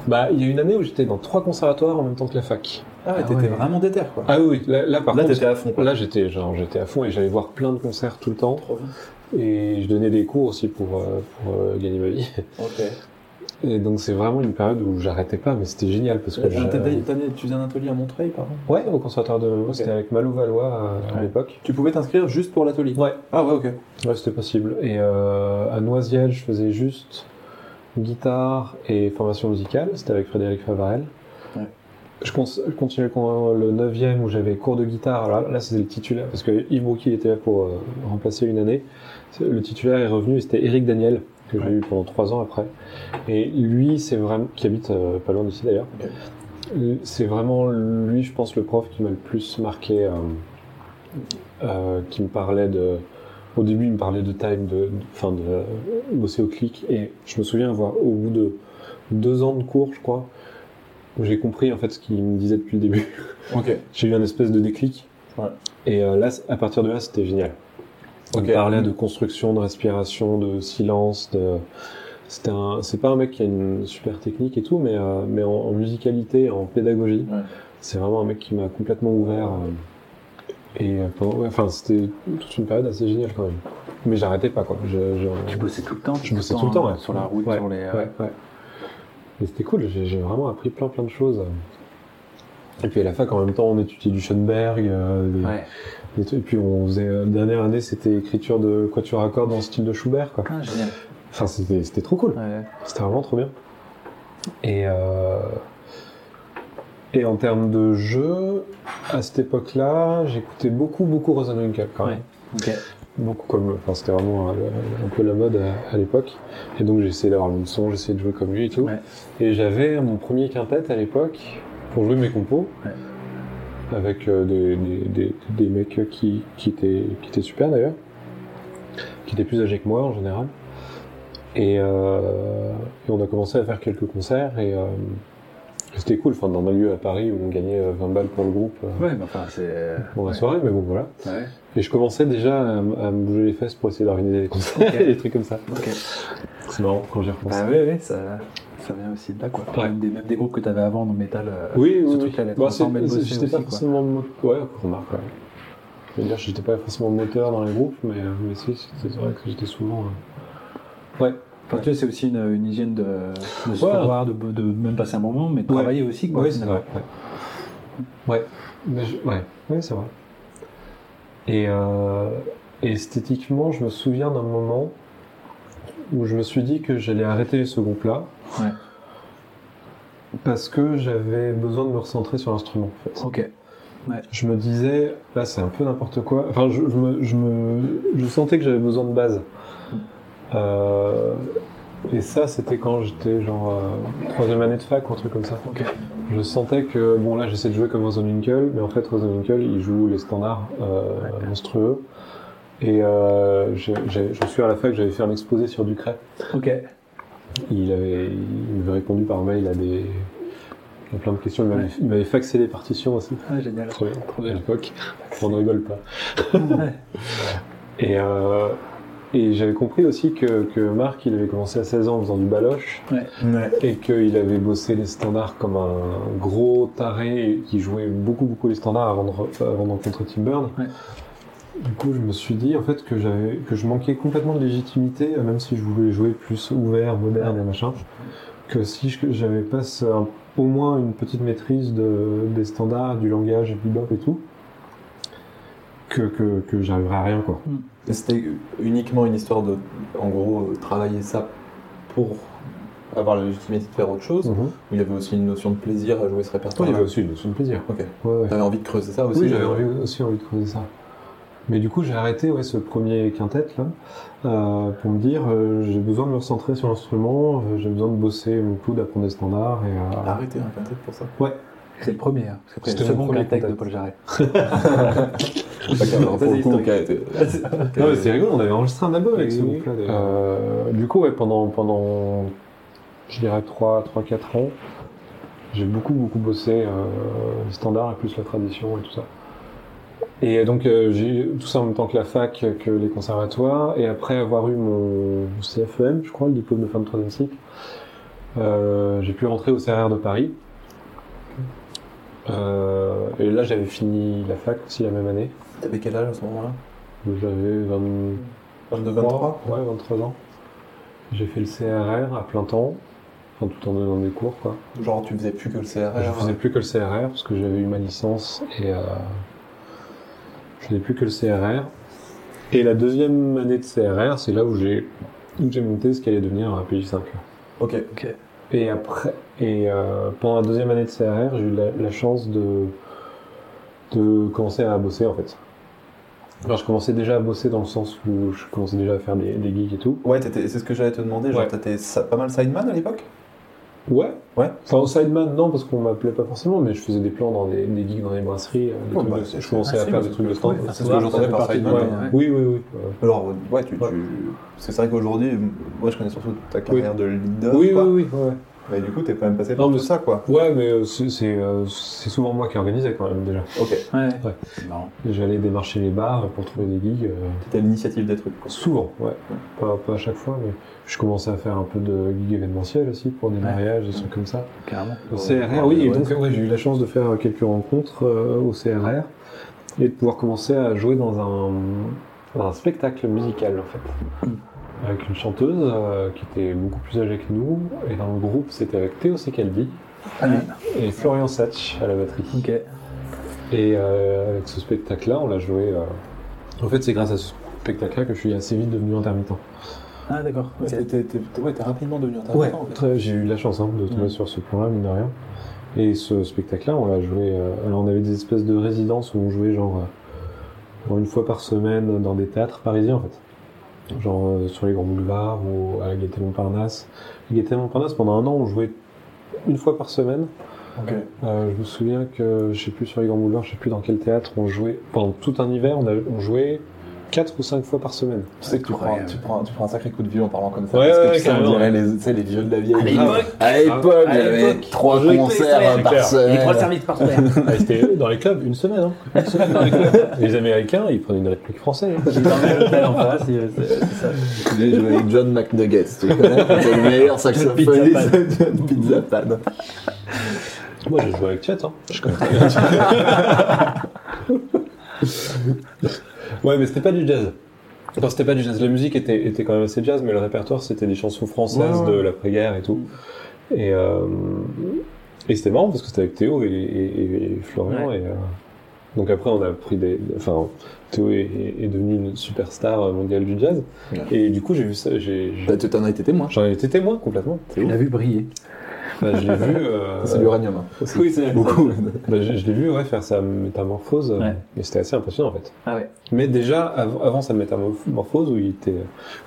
Bah, il y a une année où j'étais dans trois conservatoires en même temps que la fac. Ah ouais, Ah t'étais ouais. vraiment déter quoi. Ah oui, là, là, par Là contre, t'étais à fond quoi. Là, j'étais genre j'étais à fond et j'allais voir plein de concerts tout le temps. Trop bien. Et je donnais des cours aussi pour, euh, pour euh, gagner ma vie. Ok. Et donc c'est vraiment une période où j'arrêtais pas, mais c'était génial parce que Euh, Tu faisais un atelier à Montreuil par exemple ouais au conservatoire de c'était avec Malou Valois euh, à Ouais. l'époque. Tu pouvais t'inscrire juste pour l'atelier? Ouais, Ah ouais, ok. ouais c'était possible. Et euh, à Noisiel, je faisais juste guitare et formation musicale. C'était avec Frédéric Favarel. Ouais. je, continuais quand le 9e où j'avais cours de guitare. Alors là, là c'était le titulaire, parce que Yves Brookie était là pour euh, remplacer une année. Le titulaire est revenu et c'était Eric Daniel, que j'ai eu pendant trois ans après. Et lui, c'est vraiment. qui habite euh, pas loin d'ici d'ailleurs. Euh, C'est vraiment lui, je pense, le prof qui m'a le plus marqué, euh, euh, qui me parlait de. Au début, il me parlait de time, de, de- enfin, de, euh, bosser au clic. Et je me souviens avoir, au bout de deux ans de cours, je crois, où j'ai compris en fait ce qu'il me disait depuis le début. J'ai eu un espèce de déclic. Ouais. Et là, à partir de là, c'était génial. Me parlait de construction, de respiration, de silence. De... C'était un... C'est pas un mec qui a une super technique et tout, mais, euh, mais en, en musicalité, en pédagogie, Ouais. c'est vraiment un mec qui m'a complètement ouvert. euh, Et euh, pendant- ouais, enfin, c'était toute une période assez géniale quand même. Mais j'arrêtais pas quoi. Je, je- Tu bossais tout le temps Je bossais tout le temps, hein, ouais. Sur la route, Ouais, sur les. euh, Ouais, ouais. Mais c'était cool, j'ai j'ai vraiment appris plein plein de choses. Et puis à la fac, en même temps, on étudiait du Schoenberg. euh, des- Ouais. Et puis on faisait, euh, dernière année, c'était écriture de quatuor à cordes dans le style de Schubert. Quoi. Ah, génial. Enfin, c'était c'était trop cool. Ouais. C'était vraiment trop bien. Et, euh, et en termes de jeu, à cette époque-là, j'écoutais beaucoup, beaucoup Rosenwinkel quand même. Ok. Beaucoup comme, enfin, c'était vraiment euh, un peu la mode à, à l'époque. Et donc j'ai essayé d'avoir le même son, j'ai essayé de jouer comme lui et tout. Ouais. Et j'avais mon premier quintet à l'époque pour jouer mes compos. Avec euh, des, des, des, des mecs qui, qui, étaient, qui étaient super d'ailleurs. Qui étaient plus âgés que moi en général. Et, euh, et on a commencé à faire quelques concerts et, euh, c'était cool. Enfin, dans un lieu à Paris où on gagnait euh, 20 balles pour le groupe Ouais, mais enfin, c'est. pour la ouais. soirée, mais bon voilà. Ouais. Et je commençais déjà à, me bouger les fesses pour essayer d'organiser des concerts et des trucs comme ça. Ok. C'est marrant quand j'y repense. Bah oui, oui, ça, ça vient aussi de là, quoi. Ouais. Même, des, même des groupes que tu avais avant dans métal. euh, oui, ce oui, truc-là, oui. Bah, J'étais pas quoi. forcément mo- ouais, remarque. Ouais. Je veux dire, j'étais pas forcément moteur dans les groupes, mais, euh, mais si, c'est vrai que j'étais souvent. euh, Ouais. Enfin, tu vois, c'est aussi une, une hygiène de, de se Ouais. revoir, de, de même passer un moment, mais de Ouais. travailler aussi, quoi. Oui, c'est vrai. Ouais. Ouais, mais je- ouais. Ouais, c'est vrai. Et, euh, et esthétiquement, je me souviens d'un moment où je me suis dit que j'allais arrêter ce groupe-là. Ouais. Parce que j'avais besoin de me recentrer sur l'instrument, en fait. Ok. Je me disais, là, c'est un peu n'importe quoi. Enfin, je, je me, je, me, je sentais que j'avais besoin de base. Euh, et ça, c'était quand j'étais genre euh, troisième année de fac ou un truc comme ça. Ok. Je sentais que, bon là j'essaie de jouer comme Rosenwinkel, mais en fait Rosenwinkel il joue les standards euh, monstrueux. Et euh, je me suis à la fac, j'avais fait un exposé sur Ducret. Ok. Il avait, il m'avait répondu par mail à des à plein de questions. Il m'avait Ouais. il m'avait faxé les partitions aussi. Ah, génial. Trop bien, trop bien à l'époque. On ne rigole pas. Ouais. Et, euh, et j'avais compris aussi que, que Marc, il avait commencé à 16 ans en faisant du baloche. Ouais. Et qu'il avait bossé les standards comme un gros taré qui jouait beaucoup beaucoup les standards avant de, avant de rencontrer Tim Burn. Du coup, je me suis dit en fait que j'avais que je manquais complètement de légitimité, euh, même si je voulais jouer plus ouvert, moderne et machin, que si je- j'avais pas un- au moins une petite maîtrise de, des standards, du langage, du bebop et tout, que, que, que j'arriverais à rien quoi. Et C'était uniquement une histoire de, en gros, euh, travailler ça pour avoir la légitimité de faire autre chose, ou il y avait aussi une notion de plaisir à jouer ce répertoire il y avait aussi une notion de plaisir. Ok. Ouais, ouais. T'avais envie de creuser ça aussi Oui, j'avais euh, envie- aussi envie de creuser ça. Mais du coup, j'ai arrêté ouais, ce premier quintet là euh, pour me dire euh, j'ai besoin de me recentrer sur l'instrument, euh, j'ai besoin de bosser mon coup, d'apprendre des standards et euh, Arrêter un quintet pour ça? C'est le premier, hein, parce qu'après, C'était le second premier quintet de. Paul Jarret. C'est rigolo, on avait enregistré un album avec ce groupe-là. d'ailleurs. Euh, du coup, ouais, pendant, pendant, je dirais 3-4 ans, j'ai beaucoup, beaucoup bossé euh, les standards et plus la tradition et tout ça. Et donc, euh, j'ai tout ça en même temps que la fac, que les conservatoires, et après avoir eu mon CFEM, je crois, le diplôme de fin de troisième cycle, euh, j'ai pu rentrer au CRR de Paris. Euh, et là, j'avais fini la fac aussi la même année. T'avais quel âge à ce moment-là? J'avais 20, 22, 23 Ouais, 23 ans. J'ai fait le CRR à plein temps, enfin tout en donnant des cours quoi. Genre, tu faisais plus que le CRR Je faisais plus que le CRR parce que j'avais eu ma licence et je faisais plus que le CRR. Et la deuxième année de CRR, c'est là où j'ai où j'ai monté ce qui allait devenir un PJ5. Ok. Ok. Et après, et euh, pendant la deuxième année de CRR, j'ai eu la, la chance de, de commencer à bosser en fait. Alors, je commençais déjà à bosser dans le sens où je commençais déjà à faire des, des gigs et tout. Ouais, c'est ce que j'allais te demander. Genre, Ouais. t'étais pas mal sideman à l'époque? Ouais. Ouais. Enfin, au sideman, non, parce qu'on m'appelait pas forcément, mais je faisais des plans dans des, des gigs dans les brasseries. euh, des Ouais, trucs bah, de- je commençais à faire des trucs de stand. C'est ce que j'entendais par sideman. Ouais. Oui, oui, oui. Alors, ouais, tu, tu... C'est vrai qu'aujourd'hui, moi je connais surtout ta carrière de leader. Oui, oui, oui, ouais. Mais du coup, t'es quand même passé Non, par mais tout ça, quoi. Ouais, mais euh, c'est c'est, euh, c'est souvent moi qui organisais quand même déjà. Ok. Ouais. Ouais. C'est marrant. J'allais démarcher les bars pour trouver des gigs. euh, T'étais à l'initiative des trucs, quoi. souvent, ouais. Pas, pas à chaque fois, mais je commençais à faire un peu de gigs événementiels aussi pour des Ouais. mariages, des trucs comme ça. Carrément. Au CRR, oui, et donc ouais, j'ai eu la chance de faire quelques rencontres euh, au CRR et de pouvoir commencer à jouer dans un, dans un spectacle musical en fait. Avec une chanteuse euh, qui était beaucoup plus âgée que nous, et dans le groupe c'était avec Théo Secaldi Ah, ouais. et Florian Satch à la batterie. Ok. Et euh, avec ce spectacle-là, on l'a joué. euh, En fait, c'est grâce à ce spectacle-là que je suis assez vite devenu intermittent. Ah, d'accord. ok. T'es ouais, rapidement devenu intermittent. Ouais, en fait. très- j'ai eu la chance hein, de tomber Ouais. sur ce point-là, mine de rien. Et ce spectacle-là, on l'a joué. euh, alors, on avait des espèces de résidences où on jouait genre, euh, genre une fois par semaine dans des théâtres parisiens en fait. Genre euh, sur les grands boulevards ou à la Gaîté Montparnasse. La Gaîté Montparnasse, pendant un an, on jouait une fois par semaine. Ok. Euh, je me souviens que, je sais plus sur les grands boulevards, je sais plus dans quel théâtre on jouait. Pendant tout un hiver, on, a, on jouait quatre ou cinq fois par semaine. Tu sais que tu prends, tu, prends, tu prends un sacré coup de vieux en parlant comme ça. Ouais, parce que ouais, tu sais, on dirait les, tu sais, les vieux de la vieille. À l'époque. À l'époque, il y avait l'époque. trois Jouer concerts avec les par semaine. Les trois services par semaine. Ah, C'était dans les clubs, une semaine. Hein. Une semaine dans les clubs. Les Américains, ils prenaient une réplique française. hein. J'ai en face, et, c'est ça. J'ai joué avec John McNuggets, tu connais C'est le meilleur saxophoniste de Pizza Pan. Moi, j'ai joué avec Chet. Hein. Je connais. ouais, mais c'était pas du jazz. Enfin, c'était pas du jazz. La musique était, était quand même assez jazz, mais le répertoire, c'était des chansons françaises Ouais, ouais. de l'après-guerre et tout. Et, euh, et c'était marrant parce que c'était avec Théo et, et- et Florian. Et, euh, donc après, on a pris des. Enfin, Théo est, est devenu une superstar mondiale du jazz. Et du coup, j'ai vu ça. j'ai- j'ai- Bah, tu t'en as été témoin. J'en ai été témoin complètement. Tu l'as vu briller. Bah, je l'ai vu. euh, C'est l'uranium. hein, aussi. Oui, c'est Beaucoup. Bah, je je l'ai vu ouais, faire sa métamorphose, euh, Ouais. et c'était assez impressionnant en fait. Ah ouais. Mais déjà, av- avant sa métamorphose, où il était,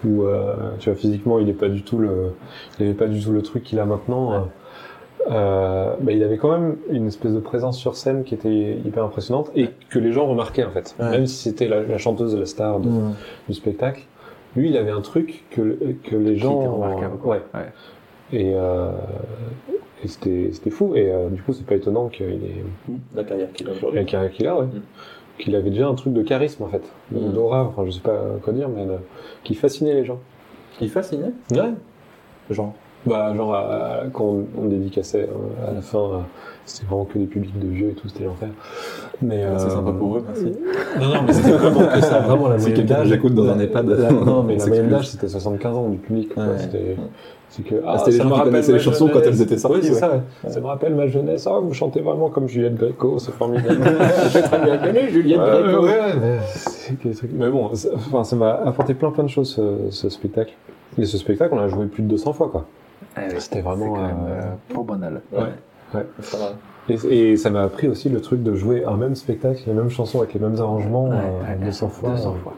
où euh, tu vois, physiquement, il n'est pas du tout le, il avait pas du tout le truc qu'il a maintenant. Ouais. euh, euh, bah, il avait quand même une espèce de présence sur scène qui était hyper impressionnante et que les gens remarquaient en fait. Ouais. Même si c'était la, la chanteuse, la star de- Mmh. du spectacle, lui, il avait un truc que, que les gens. était remarquable, euh, ouais. Et, euh, et c'était c'était fou. Et euh, du coup, c'est pas étonnant qu'il ait La carrière qu'il a la aujourd'hui. carrière qu'il a, ouais. Mm. Qu'il avait déjà un truc de charisme en fait, de- Mm. d'aura, enfin je sais pas quoi dire, mais euh, qui fascinait les gens. Il fascinait Ouais. Genre. Bah genre à- quand on, on dédicaçait euh, à la fin, euh, c'était vraiment que des publics de vieux et tout, c'était l'enfer. Mais Ah, C'est euh, sympa pour eux, merci. Non non, mais c'était vraiment que ça, vraiment la moyenne d'âge. nous écoute dans un EHPAD, la- non mais la moyenne d'âge c'était 75 ans du public. quoi. Ouais. C'était c'est que Ah, c'était les ça gens me qui rappelle connaissaient les chansons quand elles étaient sorties, Ouais, c'est ouais. ça. ouais. Ça me rappelle ma jeunesse. Ah, vous chantez vraiment comme Juliette Gréco, c'est formidable. J'ai très bien connu Juliette Ouais, Gréco. ouais, Ouais, mais Mais bon, ça- enfin, ça m'a apporté plein plein de choses ce, ce spectacle. Et ce spectacle, on l'a joué plus de 200 fois, quoi. Ah ouais. C'était vraiment. Quand même euh, euh, pas banal. Ouais. Ça va. Et, et ça m'a appris aussi le truc de jouer un même spectacle, les mêmes chansons avec les mêmes arrangements Ouais, euh, ouais, 200 fois. 200 euh. fois.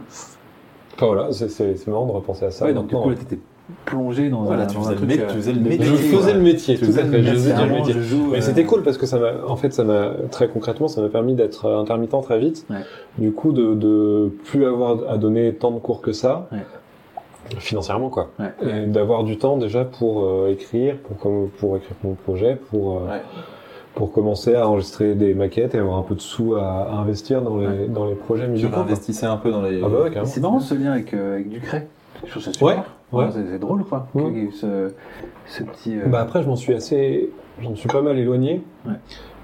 Enfin voilà, c'est- marrant de repenser à ça. Ouais, donc du coup, là, t'étais plongé dans Voilà, un, tu dans faisais un le truc. mec, euh, tu faisais le métier. je faisais le métier, tout à fait. Je faisais le métier. Mais euh, c'était cool parce que ça m'a, en fait, ça m'a très concrètement, ça m'a permis d'être intermittent très vite. Ouais. Du coup, de, de plus avoir à donner tant de cours que ça, Ouais. Financièrement quoi, Ouais. et d'avoir du temps déjà pour euh, écrire, pour pour écrire mon projet, pour euh, Ouais. pour commencer à enregistrer des maquettes et avoir un peu de sous à, à investir dans les Ouais. dans les projets Tu musicaux. quoi. investissais un peu dans les. Ah bah. C'est marrant ce lien avec, euh, avec Ducret. Je trouve ça super. Ouais, ouais. C'est drôle, quoi. Ce, ce petit. Bah après, je m'en suis assez, j'en suis pas mal éloigné.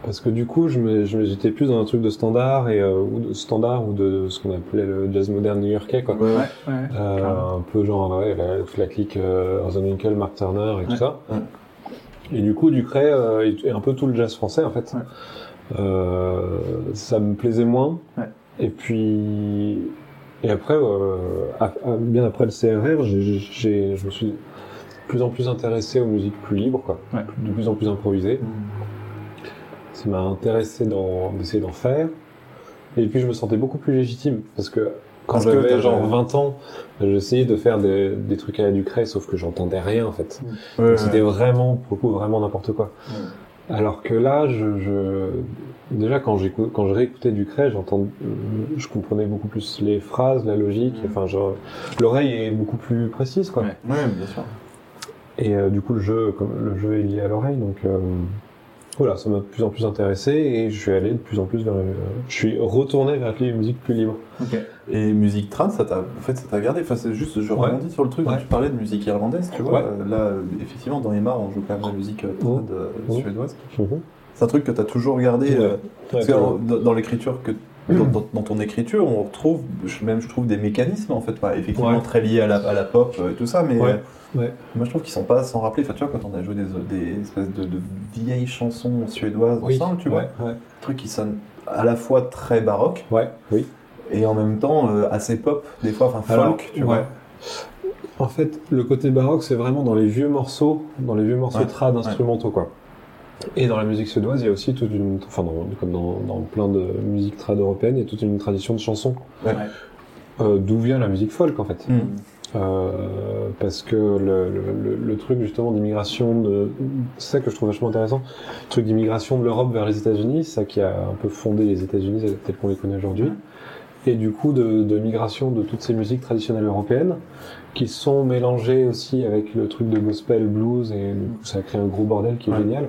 Parce que du coup, je me- je me- j'étais plus dans un truc de standard et euh, ou de standard ou de ce qu'on appelait le jazz moderne new-yorkais quoi. Ouais, ouais. Euh, un peu genre ouais, la, la clique euh, Winkel, Mark Turner et tout ça. Ouais. Et du coup, Ducret euh, et, et un peu tout le jazz français en fait. Ouais. Euh, ça me plaisait moins. Ouais. Et puis et après, euh, à- à- bien après le CRR, j'ai, j'ai- je me suis plus en plus intéressé aux musiques plus libres, quoi. Ouais. De plus en plus improvisées. Ça m'a intéressé d'en- d'essayer d'en faire. Et puis je me sentais beaucoup plus légitime parce que quand j'avais genre 20 ans, j'essayais de faire des, des trucs à la Ducret, sauf que j'entendais rien en fait. Ouais, C'était vraiment, pour le coup, vraiment n'importe quoi. Ouais. Alors que là, je, je- déjà quand quand je réécoutais Ducret, j'entends, je comprenais beaucoup plus les phrases, la logique. Enfin, genre, l'oreille est beaucoup plus précise, quoi. Ouais. ouais, bien sûr. Et euh, du coup, le jeu, comme le jeu est lié à l'oreille, donc euh, voilà, ça m'a de plus en plus intéressé et je suis allé de plus en plus vers, le- je suis retourné vers les musiques plus libres. Et musique trad, ça t'a, en fait, ça t'a gardé. Enfin, c'est juste, je Ouais. rebondis sur le truc Ouais. tu parlais de musique irlandaise, tu vois. Ouais. Euh, Là, euh, effectivement, dans Emma, on joue quand même la musique euh, trad euh, Mhm. suédoise. Mhm. C'est un truc que t'as toujours gardé. Euh, parce que dans, dans l'écriture que dans, dans- dans ton écriture, on retrouve, je- même je trouve des mécanismes en fait, pas effectivement Ouais. très liés à la, à la pop euh, et tout ça, mais Ouais. euh, Ouais. moi je trouve qu'ils sont pas sans rappeler. Enfin, tu vois, quand on a joué des, des espèces de, de vieilles chansons suédoises Oui. ensemble, tu vois, Ouais, ouais. trucs qui sonnent à la fois très baroque Ouais, oui. et en même temps euh, assez pop, des fois, enfin folk, Alors, tu ouais. vois. En fait, le côté baroque, c'est vraiment dans les vieux morceaux, dans les vieux morceaux Ouais, trad instrumentaux, quoi. Et dans la musique suédoise, il y a aussi toute une, enfin, dans, comme dans, dans plein de musiques trad européennes, il y a toute une tradition de chansons. Ouais. Euh, D'où vient la musique folk, en fait. Mm. Euh, parce que le, le, le, le truc justement d'immigration, de, c'est ça que je trouve vachement intéressant, le truc d'immigration de l'Europe vers les États-Unis, ça qui a un peu fondé les États-Unis tels qu'on les connaît aujourd'hui, et du coup de, de migration de toutes ces musiques traditionnelles européennes qui sont mélangées aussi avec le truc de gospel blues et du coup, ça a créé un gros bordel qui est Ouais. génial.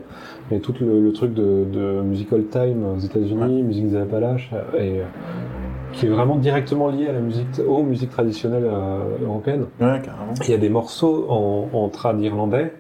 Mais tout le, le truc de, de music old time aux États-Unis, musique des Appalaches, euh, et euh, qui est vraiment directement lié à la musique, aux musiques traditionnelles euh, européennes. Ouais, carrément. Il y a des morceaux en, en trad irlandais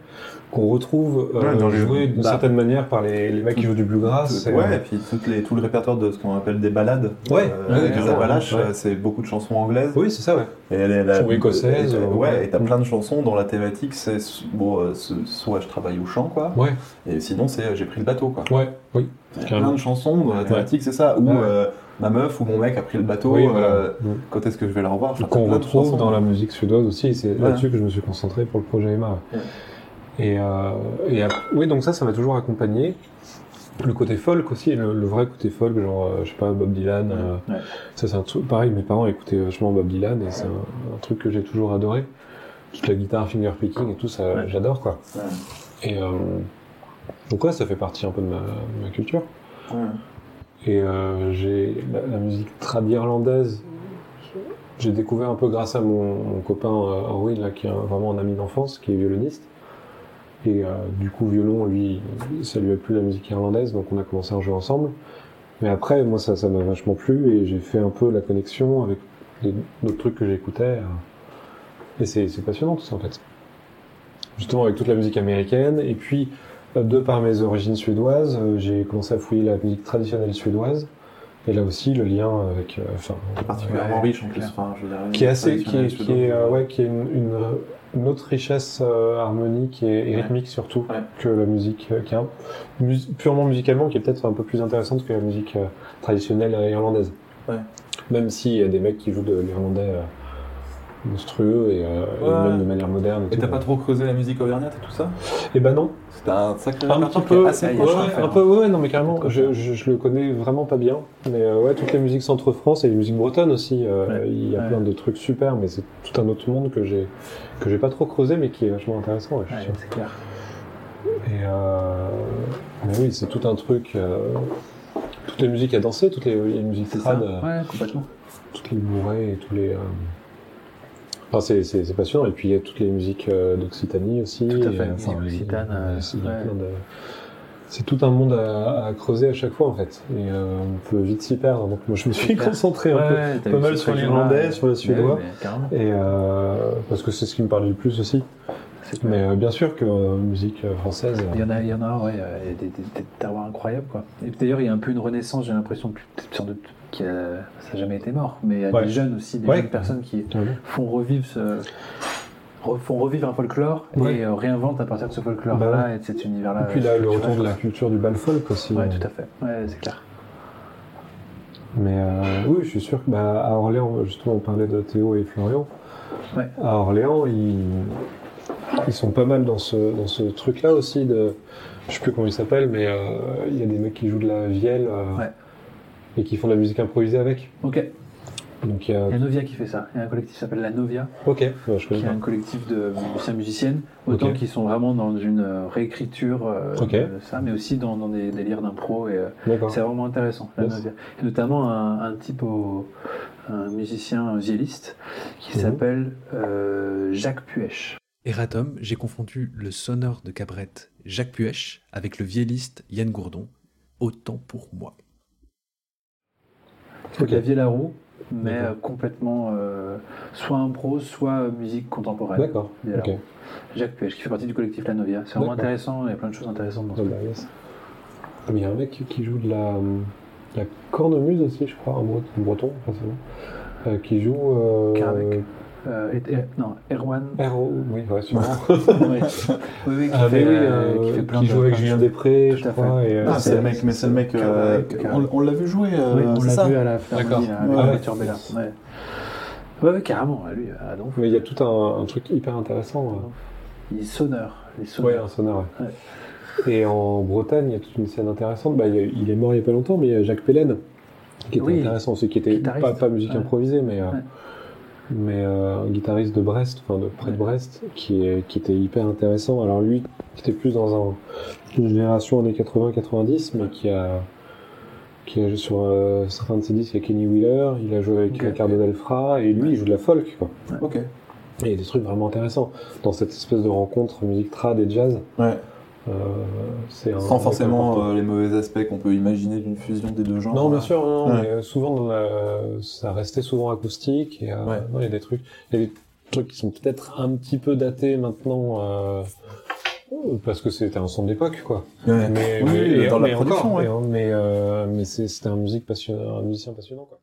qu'on retrouve euh, Ouais, les- joués d'une bah, certaine manière par les, les mecs qui jouent du bluegrass. Tout- ouais, euh, et puis toutes les, tout le répertoire de ce qu'on appelle des ballades. Ouais, euh, ouais, carrément, Appalaches, ouais. c'est beaucoup de chansons anglaises. Oui, c'est ça, ouais. Et elle est la, Chansons écossaises, et- euh, ouais, et t'as plein de chansons dont la thématique c'est bon, euh, soit je travaille au chant, quoi. Ouais, Et sinon c'est j'ai pris le bateau, quoi. ouais, oui. Il y a carrément. plein de chansons dont la thématique c'est ça, ou euh, ma meuf ou mon mec a pris le bateau. Oui, euh. Mm. quand est-ce que je vais la revoir? Qu'on retrouve dans la musique suédoise aussi, c'est Ouais. là-dessus que je me suis concentré pour le projet Emma. Ouais. Et, euh, et oui, donc ça, ça m'a toujours accompagné. Le côté folk aussi, le, le vrai côté folk, genre, euh, je sais pas, Bob Dylan. euh, Ouais. Ça, c'est un truc. Pareil, mes parents écoutaient vachement Bob Dylan et c'est un, un truc que j'ai toujours adoré. Toute la guitare finger picking et tout, ça, Ouais. j'adore quoi. Ouais. Et euh, donc ouais, ça fait partie un peu de ma, de ma culture. Et j'ai la, la musique trad irlandaise. J'ai découvert un peu grâce à mon, mon copain Orwin, là, qui est un- vraiment un ami d'enfance, qui est violoniste. Et euh, du coup, violon, lui, ça lui a plu la musique irlandaise, donc on a commencé à jouer ensemble. Mais après, moi, ça ça m'a vachement plu et j'ai fait un peu la connexion avec d'autres trucs que j'écoutais. euh. Et c'est passionnant tout ça, en fait. Justement, avec toute la musique américaine. Et puis, euh, de par mes origines suédoises, euh, j'ai commencé à fouiller la musique traditionnelle suédoise. Et là aussi, le lien avec, euh, enfin, Particulièrement Ouais, riche en plus. Enfin, je dire, qui est assez, qui est, qui suédois. est, euh, ouais, qui est une, une, une autre richesse euh, harmonique et, et Ouais. rythmique surtout Ouais. que la musique, euh, qui est un- mus- purement musicalement, qui est peut-être un peu plus intéressante que la musique euh, traditionnelle euh, irlandaise. Ouais. Même s'il y a des mecs qui jouent de l'irlandais monstrueux et, euh, et même de manière moderne. Et t'as pas trop creusé la musique auvergnate et tout ça? Eh ben non, C'était un sacré un petit peu, assez ouais, un hein. peu, ouais, non mais carrément, je, je, je le connais vraiment pas bien, mais euh, ouais, toutes les musiques centre-France et les musiques bretonnes aussi, euh, Ouais. il y a Ouais. plein de trucs super, mais c'est tout un autre monde que j'ai que j'ai pas trop creusé, mais qui est vachement intéressant, c'est clair. Et euh, mais oui, c'est tout un truc, euh, toutes les musiques à danser, toutes les, les musiques trad, euh, Ouais, complètement. toutes les bourrées et tous les. Enfin, c'est, passionnant. Et puis il y a toutes les musiques euh, d'Occitanie aussi. Tout à fait, euh, ouais. de- C'est tout un monde à, à creuser à chaque fois en fait. Et euh, on peut vite s'y perdre. Donc moi je me suis concentré un peu. Ouais, pas mal sur l'irlandais, sur le suédois. Ouais. Et euh, parce que c'est ce qui me parlait le plus aussi. Mais euh, bien sûr que musique française. Il y en a, il y en a, ouais, il y a des, des, incroyables, quoi. Et d'ailleurs, il y a un peu une renaissance, j'ai l'impression, que sans doute, qui a, ça n'a jamais été mort, mais il y a Ouais. des jeunes aussi, des Ouais. jeunes personnes qui font revivre ce, font revivre un folklore Ouais. et euh, réinventent à partir de ce folklore-là Bah ouais. et de cet univers-là. Et puis là, le retour de la culture du bal folk aussi. Ouais, euh, tout à fait. Ouais, c'est clair. Mais euh, oui, je suis sûr que bah, à Orléans, justement, on parlait de Théo et Florian. Ouais. À Orléans, ils, ils sont pas mal dans ce, dans ce truc-là aussi de, je sais plus comment il s'appelle, mais euh, il y a des mecs qui jouent de la vielle Ouais. Et qui font de la musique improvisée avec. Ok. Donc il y a, Il y a Novia qui fait ça. Il y a un collectif qui s'appelle La Novia, ok, ouais, je connais qui est un collectif de musiciens musiciennes, autant Ok. qu'ils sont vraiment dans une euh, réécriture euh, de ça, mais aussi dans, dans des délires d'impro et euh, D'accord. c'est vraiment intéressant. La Yes. Novia. Et notamment un, un type au, un musicien violiste qui Mhm. s'appelle euh, Jacques Puech. Eratom, j'ai confondu le sonneur de cabrette Jacques Puech avec le vielliste Yann Gourdon. Autant pour moi. C'est Ok. de la vieille à roue, mais euh, complètement euh, soit impro, soit musique contemporaine. D'accord. Jacques Puech qui fait partie du collectif La Novia. C'est vraiment intéressant, il y a plein de choses intéressantes dans Ah ce bah, yes. Ah, mais il y a un mec qui joue de la, la cornemuse aussi, je crois, un breton, breton forcément, euh, qui joue. Euh. Euh, et- et- non, Erwan. R.O. Oui, ouais, sûrement. oui, oui, oui, qui, Ah, fait, oui, euh, euh, qui fait plein qui de. joue avec Julien. Després, je crois. Et, euh, Ah, c'est le mec, mais c'est le mec. euh, on on l'a vu jouer, Oui, on l'a vu à la Philharmonie D'accord. Ouais. Ouais. Ouais, carrément, lui, ah, donc, Mais il y a tout un, un truc hyper intéressant. il est sonneur. Les sonneurs. Ouais, un ouais. Et en Bretagne, il y a toute une scène intéressante. Bah, il, est mort il y a pas longtemps, mais il y a Jacques Pélène, qui était Oui. intéressant aussi, qui était pas, pas musique improvisée, mais. Mais euh, un guitariste de Brest, enfin de près de Ouais. Brest, qui, est, qui était hyper intéressant. Alors lui, qui était plus dans un, une génération années 80-90, mais qui a qui a joué sur euh, certains de ses disques avec Kenny Wheeler, il a joué avec Ok. Ricardo Delfra, et lui, il joue de la folk, quoi. Ok. Et il y a des trucs vraiment intéressants dans cette espèce de rencontre musique trad et jazz. Ouais. Euh, un- Sans forcément euh, les mauvais aspects qu'on peut imaginer d'une fusion des deux genres. Non, bien sûr, non, Ouais. mais souvent dans la- ça restait souvent acoustique et euh, Ouais. non, il y a des trucs, il y a des trucs qui sont peut-être un petit peu datés maintenant euh, parce que c'était un son de l'époque, quoi. Ouais. Mais, Oui, mais- dans la mais production, encore, mais c'était un musique passionnant, un musicien passionnant, quoi.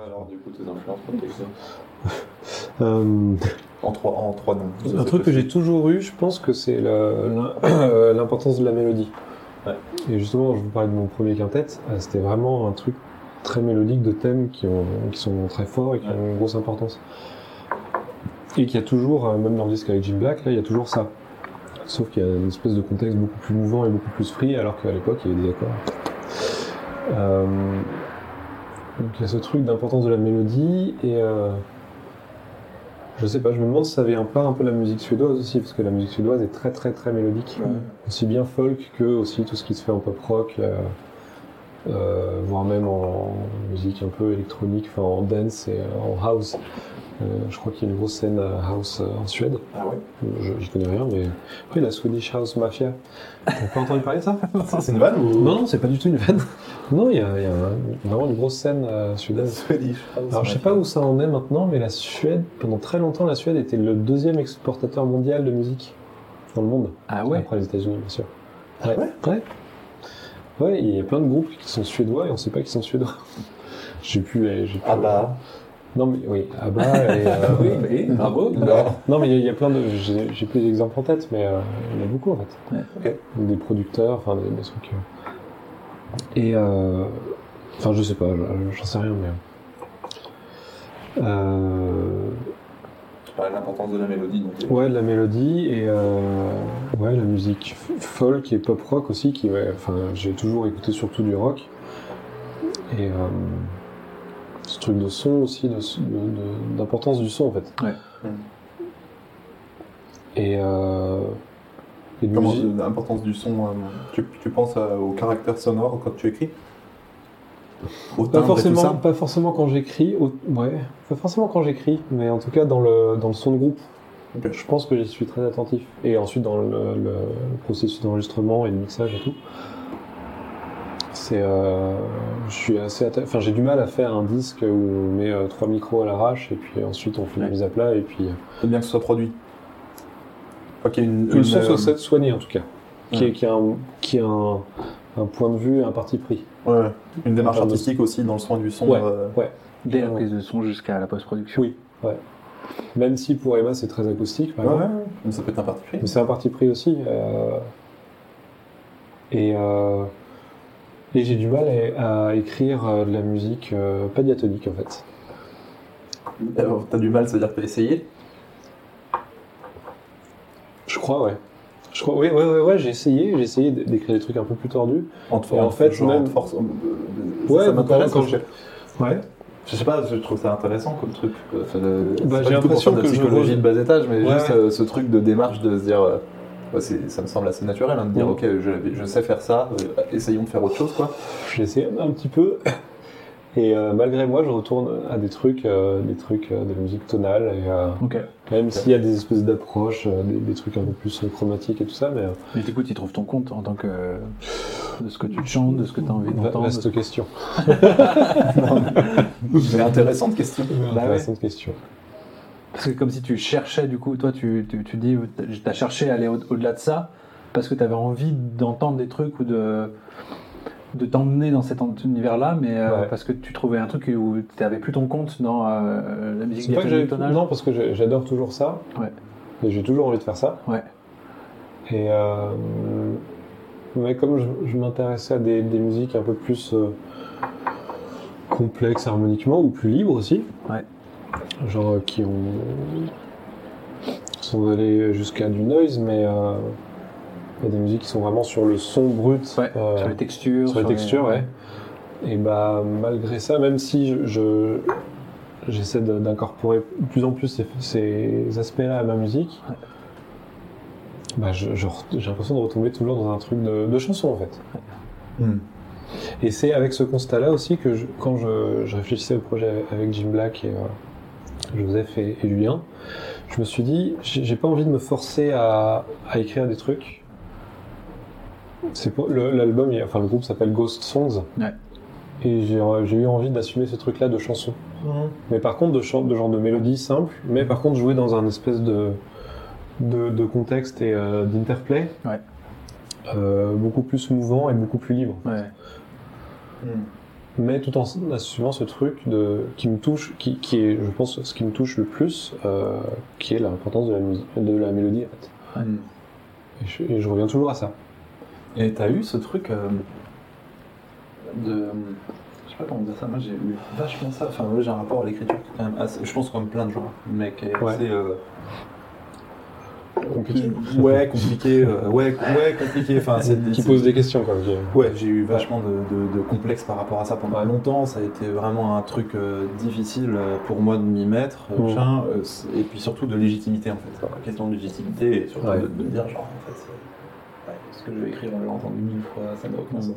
Quoi alors du coup tes influences Euh, En trois, en trois noms. un truc que j'ai toujours eu, je pense que c'est l'im- l'importance de la mélodie. Ouais. Et justement, je vous parlais de mon premier quintet, euh, c'était vraiment un truc très mélodique de thèmes qui, ont, qui sont très forts et qui ont une grosse importance. Et qu'il y a toujours, euh, même dans le disque avec Jim Black, là, il y a toujours ça. Sauf qu'il y a une espèce de contexte beaucoup plus mouvant et beaucoup plus free, alors qu'à l'époque, il y avait des accords. Euh, donc il y a ce truc d'importance de la mélodie et euh, je sais pas, je me demande si ça vient pas un peu la musique suédoise aussi, parce que la musique suédoise est très très très mélodique, aussi bien folk que aussi tout ce qui se fait en pop rock, euh, euh, voire même en musique un peu électronique, enfin en dance et euh, en house. Euh, je crois qu'il y a une grosse scène house en Suède. Ah ouais Je j'y connais rien, mais après la Swedish House Mafia. T'as pas entendu parler de ça C'est une vanne ou Non, non, c'est pas du tout une vanne. Non, il y a, il y a vraiment une grosse scène euh, suédoise. Swedish Alors je sais pas où ça en est maintenant, mais la Suède, pendant très longtemps, la Suède était le deuxième exportateur mondial de musique dans le monde. Ah ouais Après les États-Unis, bien sûr. Ah ouais Ouais. Ouais, il y a plein de groupes qui sont suédois et on sait pas qu'ils sont suédois. J'ai plus- Ah bah. Non mais oui, Abba et. euh, Oui, mais bravo. Non mais il y, a- il y a plein de. J'ai plus d'exemples en tête, mais euh, il y en a beaucoup en fait. Ouais. Ok. Des producteurs, enfin des, des trucs. euh. Et. euh, Enfin, je sais pas, je- j'en sais rien, mais. Euh, Tu parlais de l'importance de la mélodie. Donc, Ouais, de la mélodie et euh, ouais, la musique folk et pop rock aussi. Qui, ouais, enfin, j'ai toujours écouté surtout du rock et euh, ce truc de son aussi, de- de- de- d'importance du son en fait. Ouais. Et, euh, et de Comment musique- l'importance du son euh, tu, tu penses à- au caractère sonore quand tu écris? Au Pas forcément, ça? pas forcément quand j'écris, au- ouais, pas forcément quand j'écris, mais en tout cas dans le, dans le son de groupe. Je pense que j'y suis très attentif. Et ensuite dans le, processus d'enregistrement et de mixage et tout. C'est, euh, je suis assez, atta- enfin j'ai du mal à faire un disque où on met euh, trois micros à l'arrache et puis ensuite on fait une Ouais. mise à plat et puis euh, C'est bien que ce soit produit. Une, le une, son euh, soit soigné en tout cas, qui Ouais. est, qui a un, qui a un, un point de vue, et un parti pris. ouais, une démarche artistique aussi dans le soin du son. Ouais. euh, Dès la prise de son jusqu'à la post-production. Oui, ouais. Même si pour Emma c'est très acoustique, par exemple. mais ça peut être un parti pris. Mais c'est un parti pris aussi. euh, Et, euh, et j'ai du mal à, à écrire de la musique euh, pas diatonique en fait. T'as du mal, c'est-à-dire que t'as essayé? Crois, ouais. Je crois, oui, ouais, ouais, ouais, j'ai essayé, j'ai essayé d'écrire des trucs un peu plus tordus. en, te- Et en fait, même- force- euh, Ouais, ça m'intéresse. quand je- Ouais. Je sais pas, je trouve ça intéressant comme truc. Enfin, Bah, j'ai l'impression que je psychologie re- de bas étage, mais Ouais, juste ouais. euh, ce truc de démarche de se dire, euh, ça me semble assez naturel hein, de dire, Mm. ok, je, je sais faire ça, euh, essayons de faire autre chose, quoi. J'ai essayé un petit peu. Et euh, malgré moi, je retourne à des trucs, euh, des trucs euh, de la musique tonale. Et, euh, même s'il y a des espèces d'approches, euh, des, des trucs un peu plus euh, chromatiques et tout ça, mais euh, Mais du coup, tu trouves ton compte en tant que. de ce que tu chantes, de ce que tu as envie d'entendre. vaste question. Mais intéressante question. Bah ouais. Intéressante question. Parce que comme si tu cherchais, du coup, toi, tu, tu, tu dis, tu as cherché à aller au- au-delà de ça, parce que tu avais envie d'entendre des trucs ou de, de t'emmener dans cet univers-là, mais euh, Ouais. parce que tu trouvais un truc où tu n'avais plus ton compte dans euh, la musique C'est pas que tonale. Non, parce que j'adore toujours ça. Ouais. Et j'ai toujours envie de faire ça. Ouais. Et euh, mais comme je, je m'intéressais à des, des musiques un peu plus complexes harmoniquement ou plus libres aussi, Ouais. genre qui ont sont allés jusqu'à du noise, mais euh, il y a des musiques qui sont vraiment sur le son brut. Ouais, euh, sur les textures. sur les textures, ouais. Et bah malgré ça, même si je, je- j'essaie d'incorporer de plus en plus ces, ces aspects-là à ma musique, Ouais. bah je- je re- j'ai l'impression de retomber toujours dans un truc de, de chanson en fait. Hmm. Et c'est avec ce constat-là aussi que je- quand je, je réfléchissais au projet avec Jim Black et euh, Joseph et, et Julien, je me suis dit j'ai j'ai pas envie de me forcer à, à écrire des trucs. C'est pour- le- l'album, il- enfin le groupe s'appelle Ghost Songs. Ouais. Et j'ai j'ai eu envie d'assumer ce truc-là de chanson. Mais par contre, de, chan- de genre de mélodie simple, mais par contre jouer dans un espèce de, de, de contexte et euh, d'interplay Ouais. euh, beaucoup plus mouvant et beaucoup plus libre. Ouais. Hmm. mais tout en assumant ce truc de, qui me touche, qui, qui est, je pense, ce qui me touche le plus, euh, qui est l'importance de la, musique, de la mélodie. En fait. Et, je, et je reviens toujours à ça. Et t'as eu ce truc euh, de. Je sais pas comment dire ça, moi j'ai eu vachement ça. Enfin, moi j'ai un rapport à l'écriture qui est quand même assez. Je pense comme plein de gens, mais qui est Ouais. assez. euh, Compliqué. Ouais, compliqué. euh, ouais, ouais, compliqué. Enfin, c'est Qui pose des questions, quoi. Ouais, j'ai eu vachement de, de, de complexes par rapport à ça pendant longtemps. Ça a été vraiment un truc euh, difficile pour moi de m'y mettre. euh, c'est- et puis surtout de légitimité en fait. La question de légitimité et surtout Ouais. de, de me dire genre en fait ce que je vais écrire on l'a entendu mille fois, ça n'a aucun sens.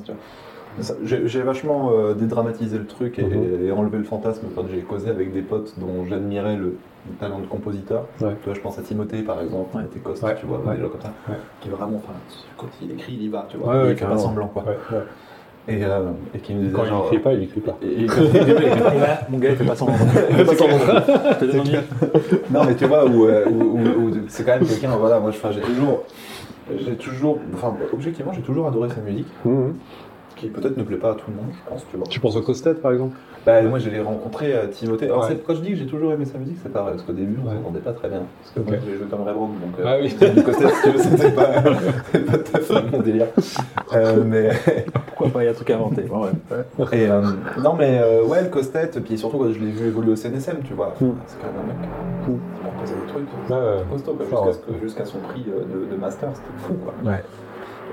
J'ai vachement euh, dédramatisé le truc et, Mhm. et enlevé le fantasme quand j'ai causé avec des potes dont j'admirais le, le talent de compositeur. Ouais. Tu vois, je pense à Timothée par exemple, Timothée Coste, Ouais. tu vois, Ouais. des gens comme ça, Ouais. qui vraiment, enfin, quand il écrit, il y va, tu vois, Ouais, ouais, il fait pas semblant quoi. Ouais, ouais. Et, euh, et qui me disait Quand il genre, écrit pas, il écrit pas. et- et- et- Mon gars, il fait pas semblant. Il fait pas semblant. non mais tu vois où, euh, où- où- où c'est quand même quelqu'un voilà moi j'ai toujours j'ai toujours enfin objectivement j'ai toujours adoré sa musique Mhm. Qui peut-être ne plaît pas à tout le monde je pense tu vois Tu penses au Costet, par exemple? Bah, moi je l'ai rencontré à Timothée alors Ouais. c'est- quand je dis que j'ai toujours aimé sa musique c'est pareil parce qu'au début on Ouais. s'entendait pas très bien parce que Ok. moi j'ai joué comme Rebrand donc euh, Ah oui. Costet si tu veux c'était pas, pas tout à fait mon délire Euh, mais Pourquoi pas, il y a un truc à inventer. Ouais, ouais. Et, euh, non mais euh, ouais le Costet puis surtout quand je l'ai vu évoluer au CNSM tu vois Mm. c'est quand même un mec Mm. qui proposait des trucs costaud jusqu'à, son prix euh, de, de master, c'était fou quoi. Ouais.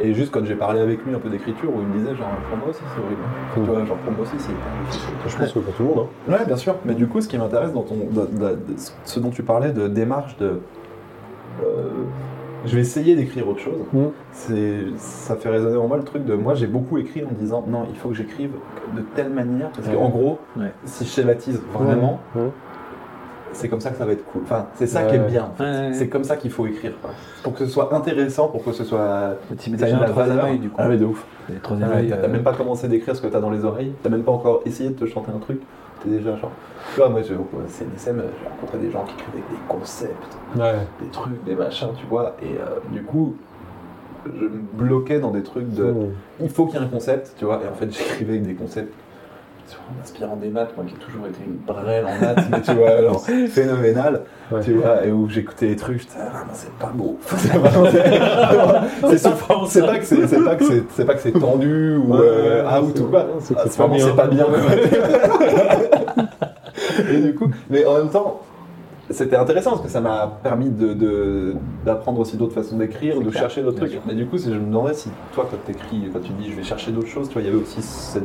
Et juste quand j'ai parlé avec lui un peu d'écriture, où il me disait genre pour moi aussi c'est horrible. Mm. Tu vois, genre pour moi aussi c'est. Je pense que pour tout le monde. Hein. Ouais bien sûr, mais du coup ce qui m'intéresse dans ton, ce dont tu parlais de démarche de... euh, je vais essayer d'écrire autre chose. Mm. C'est, ça fait résonner en moi le truc de moi j'ai beaucoup écrit en disant non il faut que j'écrive de telle manière parce Ouais. qu'en gros Ouais. si je schématise vraiment Ouais. C'est comme ça que ça va être cool. Enfin c'est ça qui est bien. en fait. C'est comme ça qu'il faut écrire. quoi. Pour que ce soit intéressant, pour que ce soit. Tu mets déjà la troisième valeur. œil, du coup. Ah ouais, de ouf. Troisième t'as euh, t'as même pas commencé d'écrire ce que t'as dans les oreilles. T'as même pas encore essayé de te chanter un truc. T'es déjà genre. Tu vois, moi, je- CNSM, j'ai rencontré des gens qui écrivaient des concepts, Ouais. des trucs, des machins, tu vois. Et euh, du coup, je me bloquais dans des trucs de. Il faut qu'il y ait un concept, tu vois. Et en fait, j'écrivais avec des concepts. En inspirant des maths, moi qui ai toujours été une brêle en maths, mais tu vois, alors, phénoménal, Ouais. tu vois, et où j'écoutais les trucs, j'étais, ah, non, c'est pas beau. C'est vraiment- c'est pas que c'est c'est pas que c'est c'est pas que c'est tendu ou euh, Ouais, out c'est- ou c'est que Ah, c'est pas bien. pas et du coup, mais en même temps, c'était intéressant parce que ça m'a permis de- d'apprendre aussi d'autres façons d'écrire, de chercher d'autres trucs. Mais du coup, je me demandais si toi, quand t'écris, quand tu dis je vais chercher d'autres choses, tu vois, il y avait aussi cette-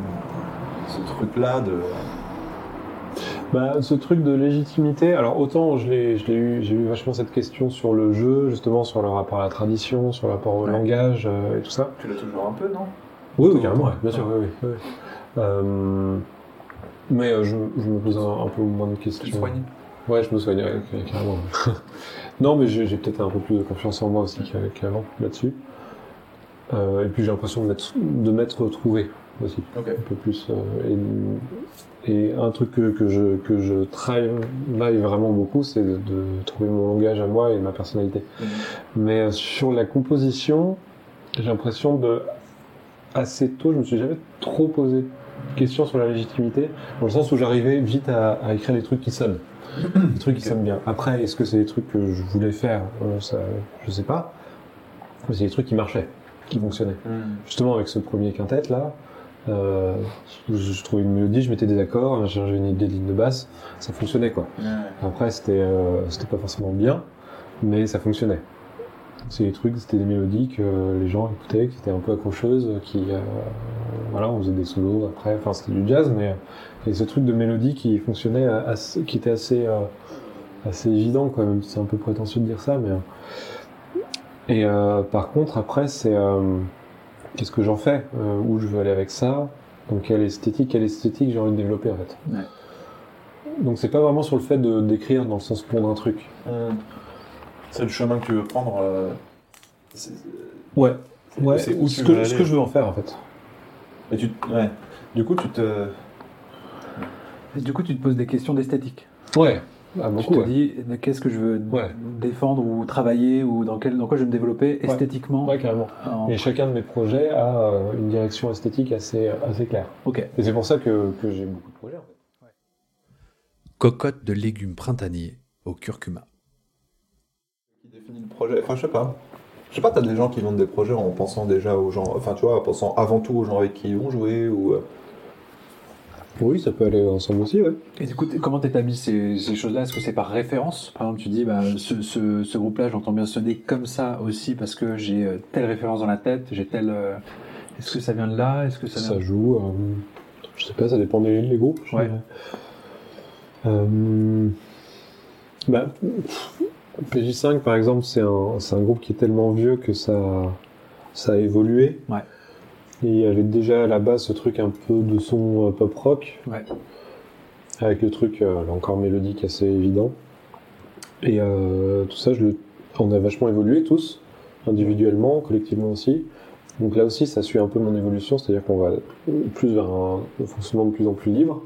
ce truc-là de. Bah, ce truc de légitimité, alors autant je l'ai, je l'ai eu, j'ai eu vachement cette question sur le jeu, justement sur le rapport à la tradition, sur le rapport au Ouais. langage euh, et tout ça. Tu l'as toujours un peu, non? Oui, oui, carrément, ouais. bien sûr, oui, oui. oui. Euh, mais euh, je, je me pose un, un peu moins de questions. Tu te soignes? Ouais, je me soigne, carrément. non, mais j'ai, peut-être un peu plus de confiance en moi aussi qu'a- qu'avant là-dessus. Euh, et puis j'ai l'impression de m'être, de m'être retrouvé aussi un peu plus. euh, et, et un truc que, que je, que je travaille vraiment beaucoup, c'est de, de trouver mon langage à moi et ma personnalité. Mais euh, sur la composition, j'ai l'impression de assez tôt, je me suis jamais trop posé de questions sur la légitimité, dans le sens où j'arrivais vite à, à écrire des trucs qui sonnent. Des trucs qui Ok. sonnent bien. Après, est-ce que c'est des trucs que je voulais faire? Euh, ça, Je sais pas. Mais c'est des trucs qui marchaient, qui fonctionnaient. Justement, avec ce premier quintet là, euh, je, je trouvais une mélodie, je mettais des accords, j'avais une idée de ligne de basse, ça fonctionnait quoi. Après, c'était euh, c'était pas forcément bien, mais ça fonctionnait. C'est des trucs, c'était des mélodies que les gens écoutaient, qui étaient un peu accrocheuses, qui, euh, voilà, on faisait des solos après, enfin c'était du jazz, mais il y avait ce truc de mélodie qui fonctionnait, assez, qui était assez, euh, assez évident, quoi, même si c'est un peu prétentieux de dire ça, mais. euh, Et euh, par contre, après, c'est euh, qu'est-ce que j'en fais, euh, où je veux aller avec ça, donc quelle esthétique, quelle esthétique j'ai envie de développer en fait. Ouais. Donc c'est pas vraiment sur le fait de d'écrire dans le sens pondre un truc. C'est le chemin que tu veux prendre. euh, Ouais. c'est- Ouais, c'est où ce, que, ce je veux en faire en fait. Et tu, ouais. Du coup, tu te. Et du coup, tu te poses des questions d'esthétique. Ouais. Ah, Tu te ouais. dis qu'est-ce que je veux Ouais. défendre ou travailler ou dans, quel, dans quoi je vais me développer esthétiquement. Ouais, carrément. en- Et chacun de mes projets a euh, une direction esthétique assez, assez claire. Et c'est pour ça que, que j'ai beaucoup de projets. En fait. Cocotte de légumes printaniers au curcuma. Qui définit le projet Enfin, je sais pas. Je sais pas, t'as des gens qui vendent des projets en pensant déjà aux gens, enfin, tu vois, en pensant avant tout aux gens avec qui ils vont jouer ou. Oui, ça peut aller ensemble aussi, ouais. Et du coup, comment t'établis ces, ces choses-là? Est-ce que c'est par référence? Par exemple, tu dis, bah, ce, ce, ce groupe-là, j'entends bien sonner comme ça aussi parce que j'ai euh, telle référence dans la tête, j'ai telle. euh, Est-ce que ça vient de là? Est-ce que ça vient Ça joue. euh, je sais pas, ça dépend des, des groupes. Ouais. Euh, bah, pff, PJ5 par exemple, c'est un, c'est un groupe qui est tellement vieux que ça, ça a évolué. Ouais. Et il y avait déjà à la base ce truc un peu de son euh, pop rock. Ouais. Avec le truc euh, là encore mélodique assez évident. Et euh, tout ça, je le, on a vachement évolué tous, individuellement, collectivement aussi. Donc là aussi, ça suit un peu mon évolution, c'est-à-dire qu'on va plus vers un, fonctionnement de plus en plus libre.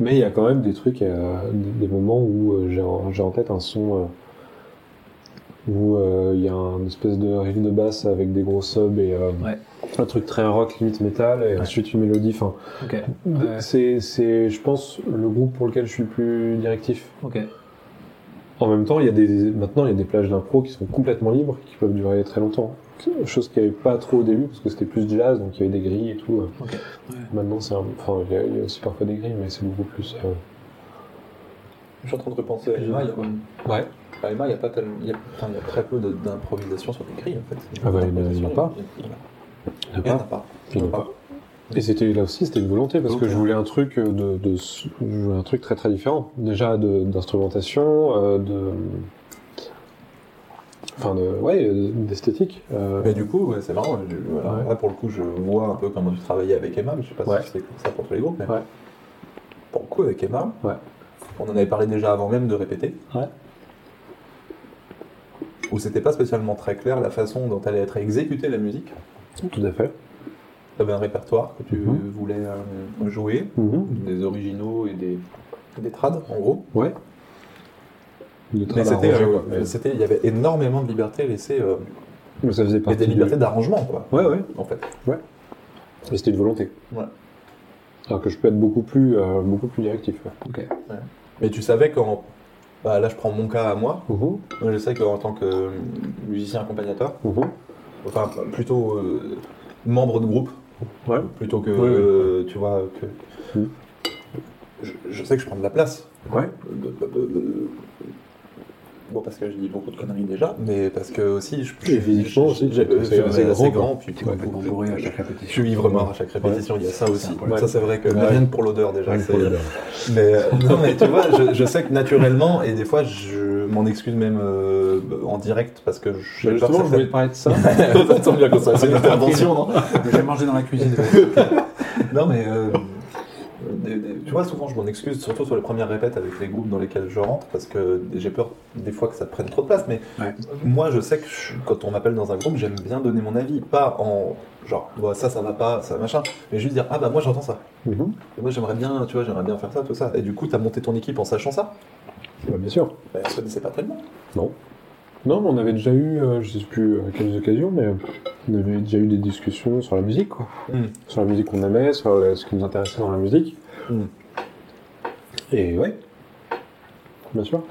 Mais il y a quand même des trucs, euh, des moments où euh, j'ai en, tête un son euh, où euh, il y a un espèce de riff de basse avec des gros subs et euh, Ouais. Un truc très rock, limite métal, et ensuite une mélodie. Enfin. Ouais. c'est, c'est, je pense, le groupe pour lequel je suis le plus directif. Ok. En même temps, il y a des, maintenant, il y a des plages d'impro qui sont complètement libres, qui peuvent durer très longtemps. Chose qu'il n'y avait pas trop au début, parce que c'était plus jazz, donc il y avait des grilles et tout. Ouais. Maintenant, c'est enfin, il y, a, il y a aussi parfois des grilles, mais c'est beaucoup plus. euh, Je suis en train de repenser à Emma. il y a- Ouais. À Emma, il y a pas tellement, il y a, enfin, il y a très peu d'improvisation sur des grilles en fait. Ah bah, il y en a- pas. Y a- Pas. pas. Pas. Et c'était là aussi, c'était une volonté parce que je voulais un truc de, de, je voulais un truc très très différent. Déjà d'instrumentation, euh, de, enfin de, ouais, euh, d'esthétique. euh, Mais du coup, ouais, c'est marrant. je- voilà, Ouais. Là, pour le coup, je vois un peu comment tu travaillais avec Emma, mais je sais pas Ouais. si c'est comme ça pour tous les groupes. Mais. Pour le coup, avec Emma, on en avait parlé déjà avant même de répéter. Où c'était pas spécialement très clair la façon dont allait être exécutée la musique. Tout à fait. Tu avais un répertoire que tu Mhm. voulais euh, jouer, Mhm. des originaux et des, des trades, en gros. Ouais. Mais c'était, euh, c'était, il y avait énormément de liberté laissée, euh, mais ça faisait et partie des du- libertés d'arrangement, quoi, Ouais, ouais. en fait. Et c'était une volonté. Ouais. Alors que je peux être beaucoup plus, euh, beaucoup plus directif. ouais. Ok. Mais tu savais quand, bah, là je prends mon cas à moi. Moi, je sais qu'en tant que musicien accompagnateur, Mhm. Enfin plutôt euh, membre de groupe, Ouais. plutôt que euh, tu vois que Mm. je, je sais que je prends de la place. Ouais. De- de- de- de- Bon, parce que je dis beaucoup de conneries déjà, mais parce que aussi je, Et physiquement aussi, j'ai- c'est- c'est assez grand, grand, puis T'es complètement bourré à chaque je répétition. suis ivre mort à chaque répétition, il y a ça aussi. problème. Ça c'est vrai que Ouais. rien que pour l'odeur déjà. Pour mais euh, non, mais tu vois, je, je sais que naturellement, et des fois, je m'en excuse même euh, en direct parce que j'ai peur que Justement, je voulais te parler de ça. ça tombe bien comme ça, c'est une intervention, non J'ai mangé dans la cuisine. Non, mais euh, des- des- tu vois, souvent je m'en excuse, surtout sur les premières répètes avec les groupes dans lesquels je rentre, parce que j'ai peur des fois que ça prenne trop de place. Mais Ouais. moi, je sais que je- quand on m'appelle dans un groupe, j'aime bien donner mon avis, pas en genre, Bah, ça, ça va pas, ça machin, mais juste dire, ah bah moi j'entends ça. Mhm. Et moi j'aimerais bien, tu vois, j'aimerais bien faire ça, tout ça. Et du coup, t'as monté ton équipe en sachant ça Bah, bien sûr. bah, Elle se connaissait pas tellement. Non, mais on avait déjà eu, euh, je sais plus à quelles occasions, mais on avait déjà eu des discussions sur la musique, quoi. Mm. Sur la musique qu'on aimait, sur ce qui nous intéressait dans la musique. Mm. Et ouais, bien sûr.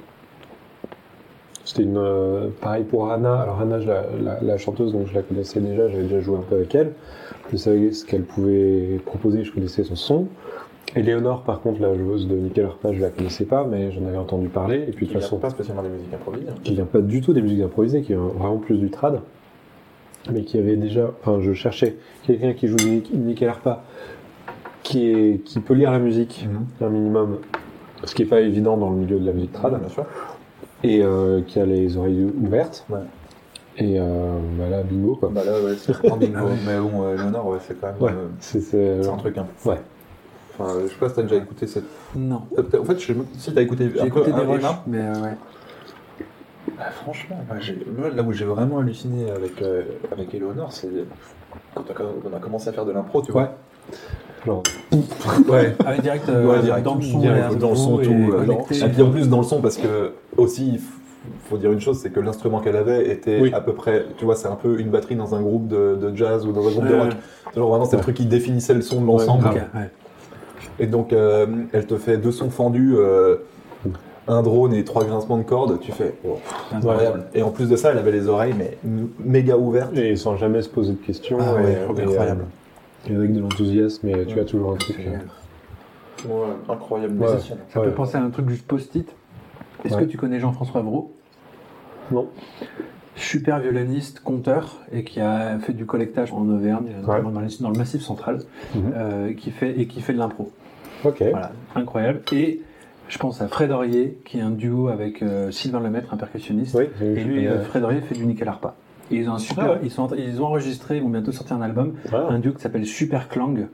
C'était une. euh, pareil pour Anna. Alors, Anna, je la, la- la chanteuse, donc je la connaissais déjà, j'avais déjà joué un peu avec elle. Je savais ce qu'elle pouvait proposer, je connaissais son son. Et Léonore, par contre, la joueuse de Nickel Harpa, je la connaissais pas, mais j'en avais entendu parler. Et puis, de toute façon, pas spécialement des musiques improvisées. hein. qui vient pas du tout des musiques improvisées, qui vient vraiment plus du trad, mais qui avait déjà, enfin je cherchais quelqu'un qui joue du Nic- Nickel Harpa, qui, est, qui peut lire la musique un minimum, ce qui est pas évident dans le milieu de la musique trad, bien sûr. et euh, qui a les oreilles ouvertes. Ouais. Et euh, bah là, bingo quoi. Bah là, ouais, c'est bingo. Mais bon, euh, Léonore, ouais, c'est quand même. Ouais. euh, C'est un truc un peu. Ouais. Enfin, je sais pas si t'as déjà écouté cette. Non. Euh, En fait, je sais même si t'as écouté. J'ai écouté peu, des hein, rushs, mais euh, ouais. Bah, franchement, moi, là où j'ai vraiment halluciné avec, euh, avec Eleonore, c'est quand on a- on a commencé à faire de l'impro, tu vois. Genre, Ouais. Ah, direct, euh, Ouais, direct. dans le son, Direct, et dans le son, et tout. euh, connecté. Et puis en plus dans le son, parce que aussi, il faut dire une chose, c'est que l'instrument qu'elle avait était Oui. à peu près, tu vois, c'est un peu une batterie dans un groupe de, de jazz ou dans un groupe de Ouais, rock. Genre vraiment, c'est le truc qui définissait le son de l'ensemble. Et donc, euh, elle te fait deux sons fendus, euh, un drone et trois grincements de cordes. Tu fais, oh, incroyable. Et en plus de ça, elle avait les oreilles mais méga ouvertes. et sans jamais se poser de questions. Ah ouais, et, et, incroyable. euh, avec de l'enthousiasme, et tu as toujours un truc. Génial. incroyable Ouais. Ça Ouais. peut penser à un truc juste post-it. Est-ce Ouais. que tu connais Jean-François Vraud Non. Super violoniste, conteur, et qui a fait du collectage en Auvergne, notamment dans, le- Massif Central, Mhm. euh, qui fait, et qui fait de l'impro. Ok. Voilà, incroyable. Et je pense à Fred Aurier, qui est un duo avec euh, Sylvain Lemaître, un percussionniste. Oui, Et lui, euh, euh, Fred Aurier fait du nickel harpa. Ils ont un super, Ah ouais. ils, sont, ils ont enregistré, ils vont bientôt sortir un album, ah, un duo qui s'appelle Super Clang,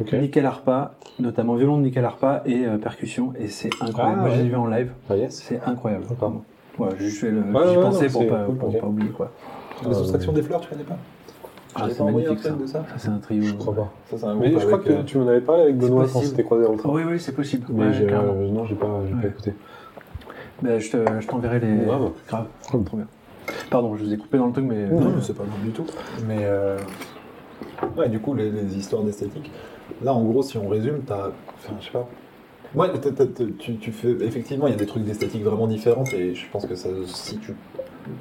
ok. nickel harpa, notamment violon de nickel harpa et euh, percussion, et c'est incroyable. Ah Moi, ouais. l'ai vu en live, Ah, yes. c'est incroyable. Ouais, je fais le, j'y pensais pour pas, cool, pour ok. pas oublier quoi. Les soustractions des fleurs, tu connais pas? Ah, c'est magnifique ça. de ça Ça, c'est un trio. Je crois pas. Ça, c'est un Mais je crois que euh, tu m'en avais parlé avec Benoît quand c'était croisé dans le train. Oh, oui, oui, c'est possible. Mais Ouais, j'ai- euh, non, j'ai pas, j'ai Ouais. pas écouté. Ben, je, te, je t'enverrai les. Grave. Grave. Trop bien. Pardon, je vous ai coupé dans le truc, mais. Non, mais c'est pas mal du tout. Mais euh, ouais, du coup, les, les histoires d'esthétique. Là, en gros, si on résume, t'as. Enfin, je sais pas. Ouais, t'as- t'as- t'as- tu, tu fais. Effectivement, il y a des trucs d'esthétique vraiment différentes et je pense que ça se situe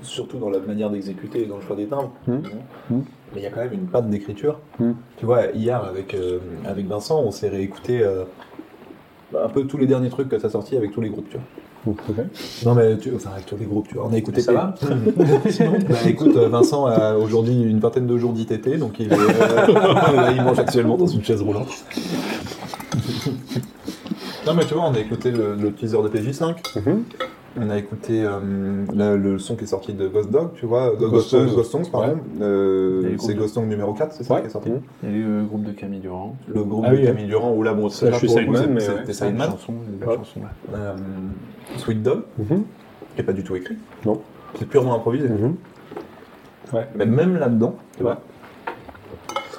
surtout dans la manière d'exécuter et dans le choix des timbres. Mhm. Mais il y a quand même une patte d'écriture. Mhm. Tu vois, hier, avec, euh, avec Vincent, on s'est réécouté. euh, un peu tous les derniers trucs que t'as sortis avec tous les groupes, tu vois. Non mais tu, enfin avec tous les groupes, tu vois. On a écouté. Ça va Bah écoute, euh, Vincent a aujourd'hui une vingtaine de jours d'ITT, donc il, est, euh, là, il mange actuellement dans une chaise roulante. non mais tu vois, on a écouté le, le teaser de PJ5. Mhm. On a écouté euh, la- le son qui est sorti de Ghost Dog, tu vois, Ghost, Ghost Songs. Ghost Songs, pardon. Euh, c'est. Ghost Song numéro 4, c'est ça Ouais. qui est sorti Mhm. Il y a eu le groupe de Camille Durand. Le groupe Ah de oui, Camille Durand, où là, bon, Ça, je suis Sideman, mais c'est- ouais. c'était C'est une Sideman. chanson, une belle Ouais. chanson. ouais. Euh, Sweet Dog, Mhm. qui n'est pas du tout écrit. Non. C'est purement improvisé. Mhm. Mais même là-dedans, tu vois,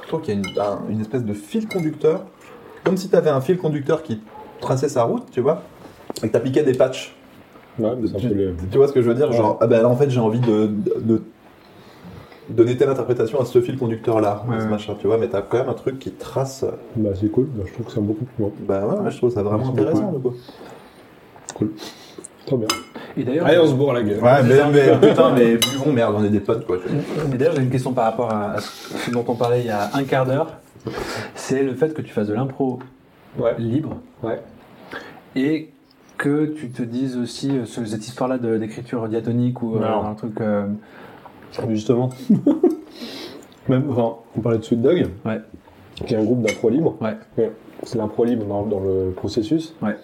je trouve qu'il y a une, un- une espèce de fil conducteur, comme si tu avais un fil conducteur qui traçait sa route, tu vois, et que tu appliquais des patchs. Ouais, mais un Tu, peu le. tu vois ce que je veux dire. Genre, ah ben là, en fait, j'ai envie de, de- de donner telle interprétation à ce fil conducteur-là, Ouais, ce ouais. machin, tu vois, mais tu as quand même un truc qui trace. Bah, c'est cool. Bah, je trouve que c'est beaucoup plus bon. Bah ouais, je trouve ça vraiment intéressant, beaucoup. du coup. Trop bien. Et d'ailleurs, Allez, on se bourre la gueule. Ouais, mais, mais putain, mais buvons, merde, on est des potes, quoi. Et d'ailleurs, j'ai une question par rapport à à ce dont on parlait il y a un quart d'heure. C'est le fait que tu fasses de l'impro Ouais. libre Ouais. et que tu te dises aussi euh, ce- cette histoire-là d'écriture diatonique ou euh, un truc. euh, Justement. Même, enfin, on parlait de Sweet Dog, Ouais. qui est un groupe d'impro libre. Ouais. C'est l'impro libre dans, dans le processus. Ouais.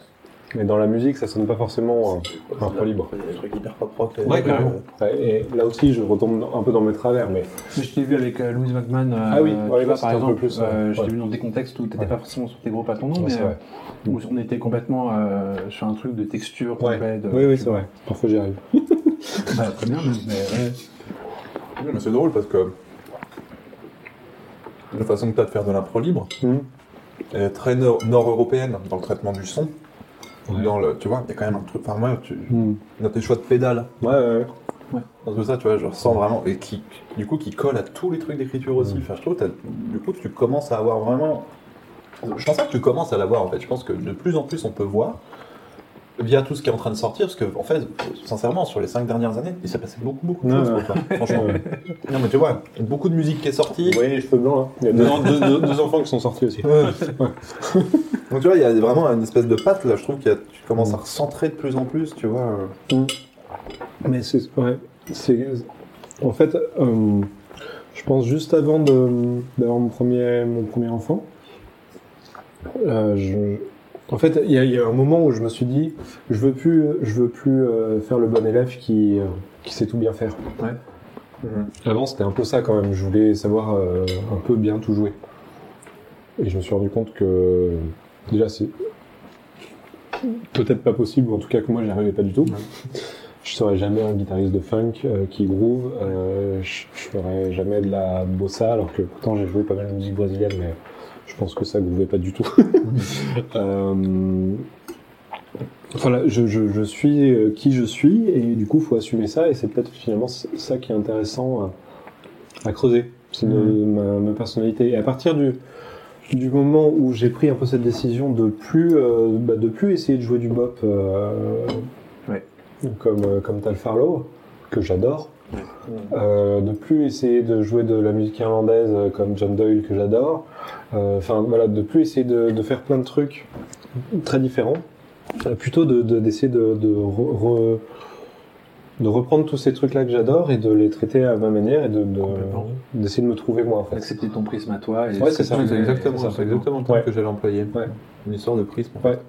Mais dans la musique, ça sonne pas forcément euh, impro libre. Il y a des trucs hyper pop rock. là. Ouais, carrément. Et là aussi, je retombe un peu dans mes travers, mais Mais je t'ai vu avec euh, Louise McMahon. euh, Ah oui, tu ouais, vois, là, par un peu exemple, plus, euh, ouais. je t'ai vu dans des contextes où t'étais Ouais. pas forcément sur tes groupes à ton nom, Ouais, mais euh, où on était complètement euh, sur un truc de texture Ouais. complet. De, Oui, oui, c'est vrai. Parfois, j'y arrive. Ah, très bien, mais, mais, ouais. Oui, mais c'est drôle parce que la façon que tu as de faire de l'impro libre Mhm. est très nord- nord-européenne dans le traitement du son. Ouais. Dans le, tu vois, il y a quand même un truc. Enfin, moi, tu, Hmm. dans tes choix de pédales, Ouais, ouais, ouais. dans tout ça, tu vois, je ressens vraiment. Et qui, du coup, qui colle à tous les trucs d'écriture aussi. Enfin, je trouve du coup, tu commences à avoir vraiment. Je pense pas que tu commences à l'avoir en fait. Je pense que de plus en plus, on peut voir via tout ce qui est en train de sortir. Parce que, en fait, sincèrement, sur les cinq dernières années, il s'est passé beaucoup, beaucoup de Ouais, choses ouais. pour toi, franchement. Non, mais tu vois, beaucoup de musique qui est sortie. Vous voyez les cheveux blancs, hein Il y a deux, en- deux- deux- deux enfants qui sont sortis aussi. Donc tu vois, il y a vraiment une espèce de patte là, je trouve que tu commences à recentrer de plus en plus, tu vois. euh. Mais c'est. Ouais. C'est. En fait, euh, je pense juste avant d'avoir mon premier, mon premier enfant, euh, je- en fait, il y, a- il y a un moment où je me suis dit, je veux plus, je veux plus euh, faire le bon élève qui, euh, qui sait tout bien faire. Ouais. Mhm. Avant, c'était un peu ça quand même. Je voulais savoir euh, un peu bien tout jouer. Et je me suis rendu compte que déjà c'est peut-être pas possible, ou en tout cas que moi j'y arrivais pas du tout. Je serais jamais un guitariste de funk euh, qui groove. euh, je, je ferais jamais de la bossa, alors que pourtant j'ai joué pas mal de musique brésilienne, mais je pense que ça ne vous va pas du tout. Euh, Voilà, je, je, je suis euh, qui je suis et du coup, faut assumer ça et c'est peut-être finalement ça qui est intéressant à, à creuser. C'est de- ma, ma personnalité. Et à partir du, du moment où j'ai pris un peu cette décision de plus, euh, bah, de plus essayer de jouer du bop euh, Ouais. comme, comme Tal Farlow, que j'adore, euh, de plus essayer de jouer de la musique irlandaise euh, comme John Doyle, que j'adore, euh, enfin voilà, de plus essayer de, de faire plein de trucs très différents, plutôt de- de- d'essayer de, de, re- re- de reprendre tous ces trucs-là que j'adore et de les traiter à ma manière et de, de- d'essayer de me trouver moi en fait. Accepter ton prisme à toi. Et Ouais, c'est ça. C'est exactement, c'est ça. c'est exactement le terme Ouais. que j'allais employer. Ouais. Une histoire de prisme. en Ouais. fait.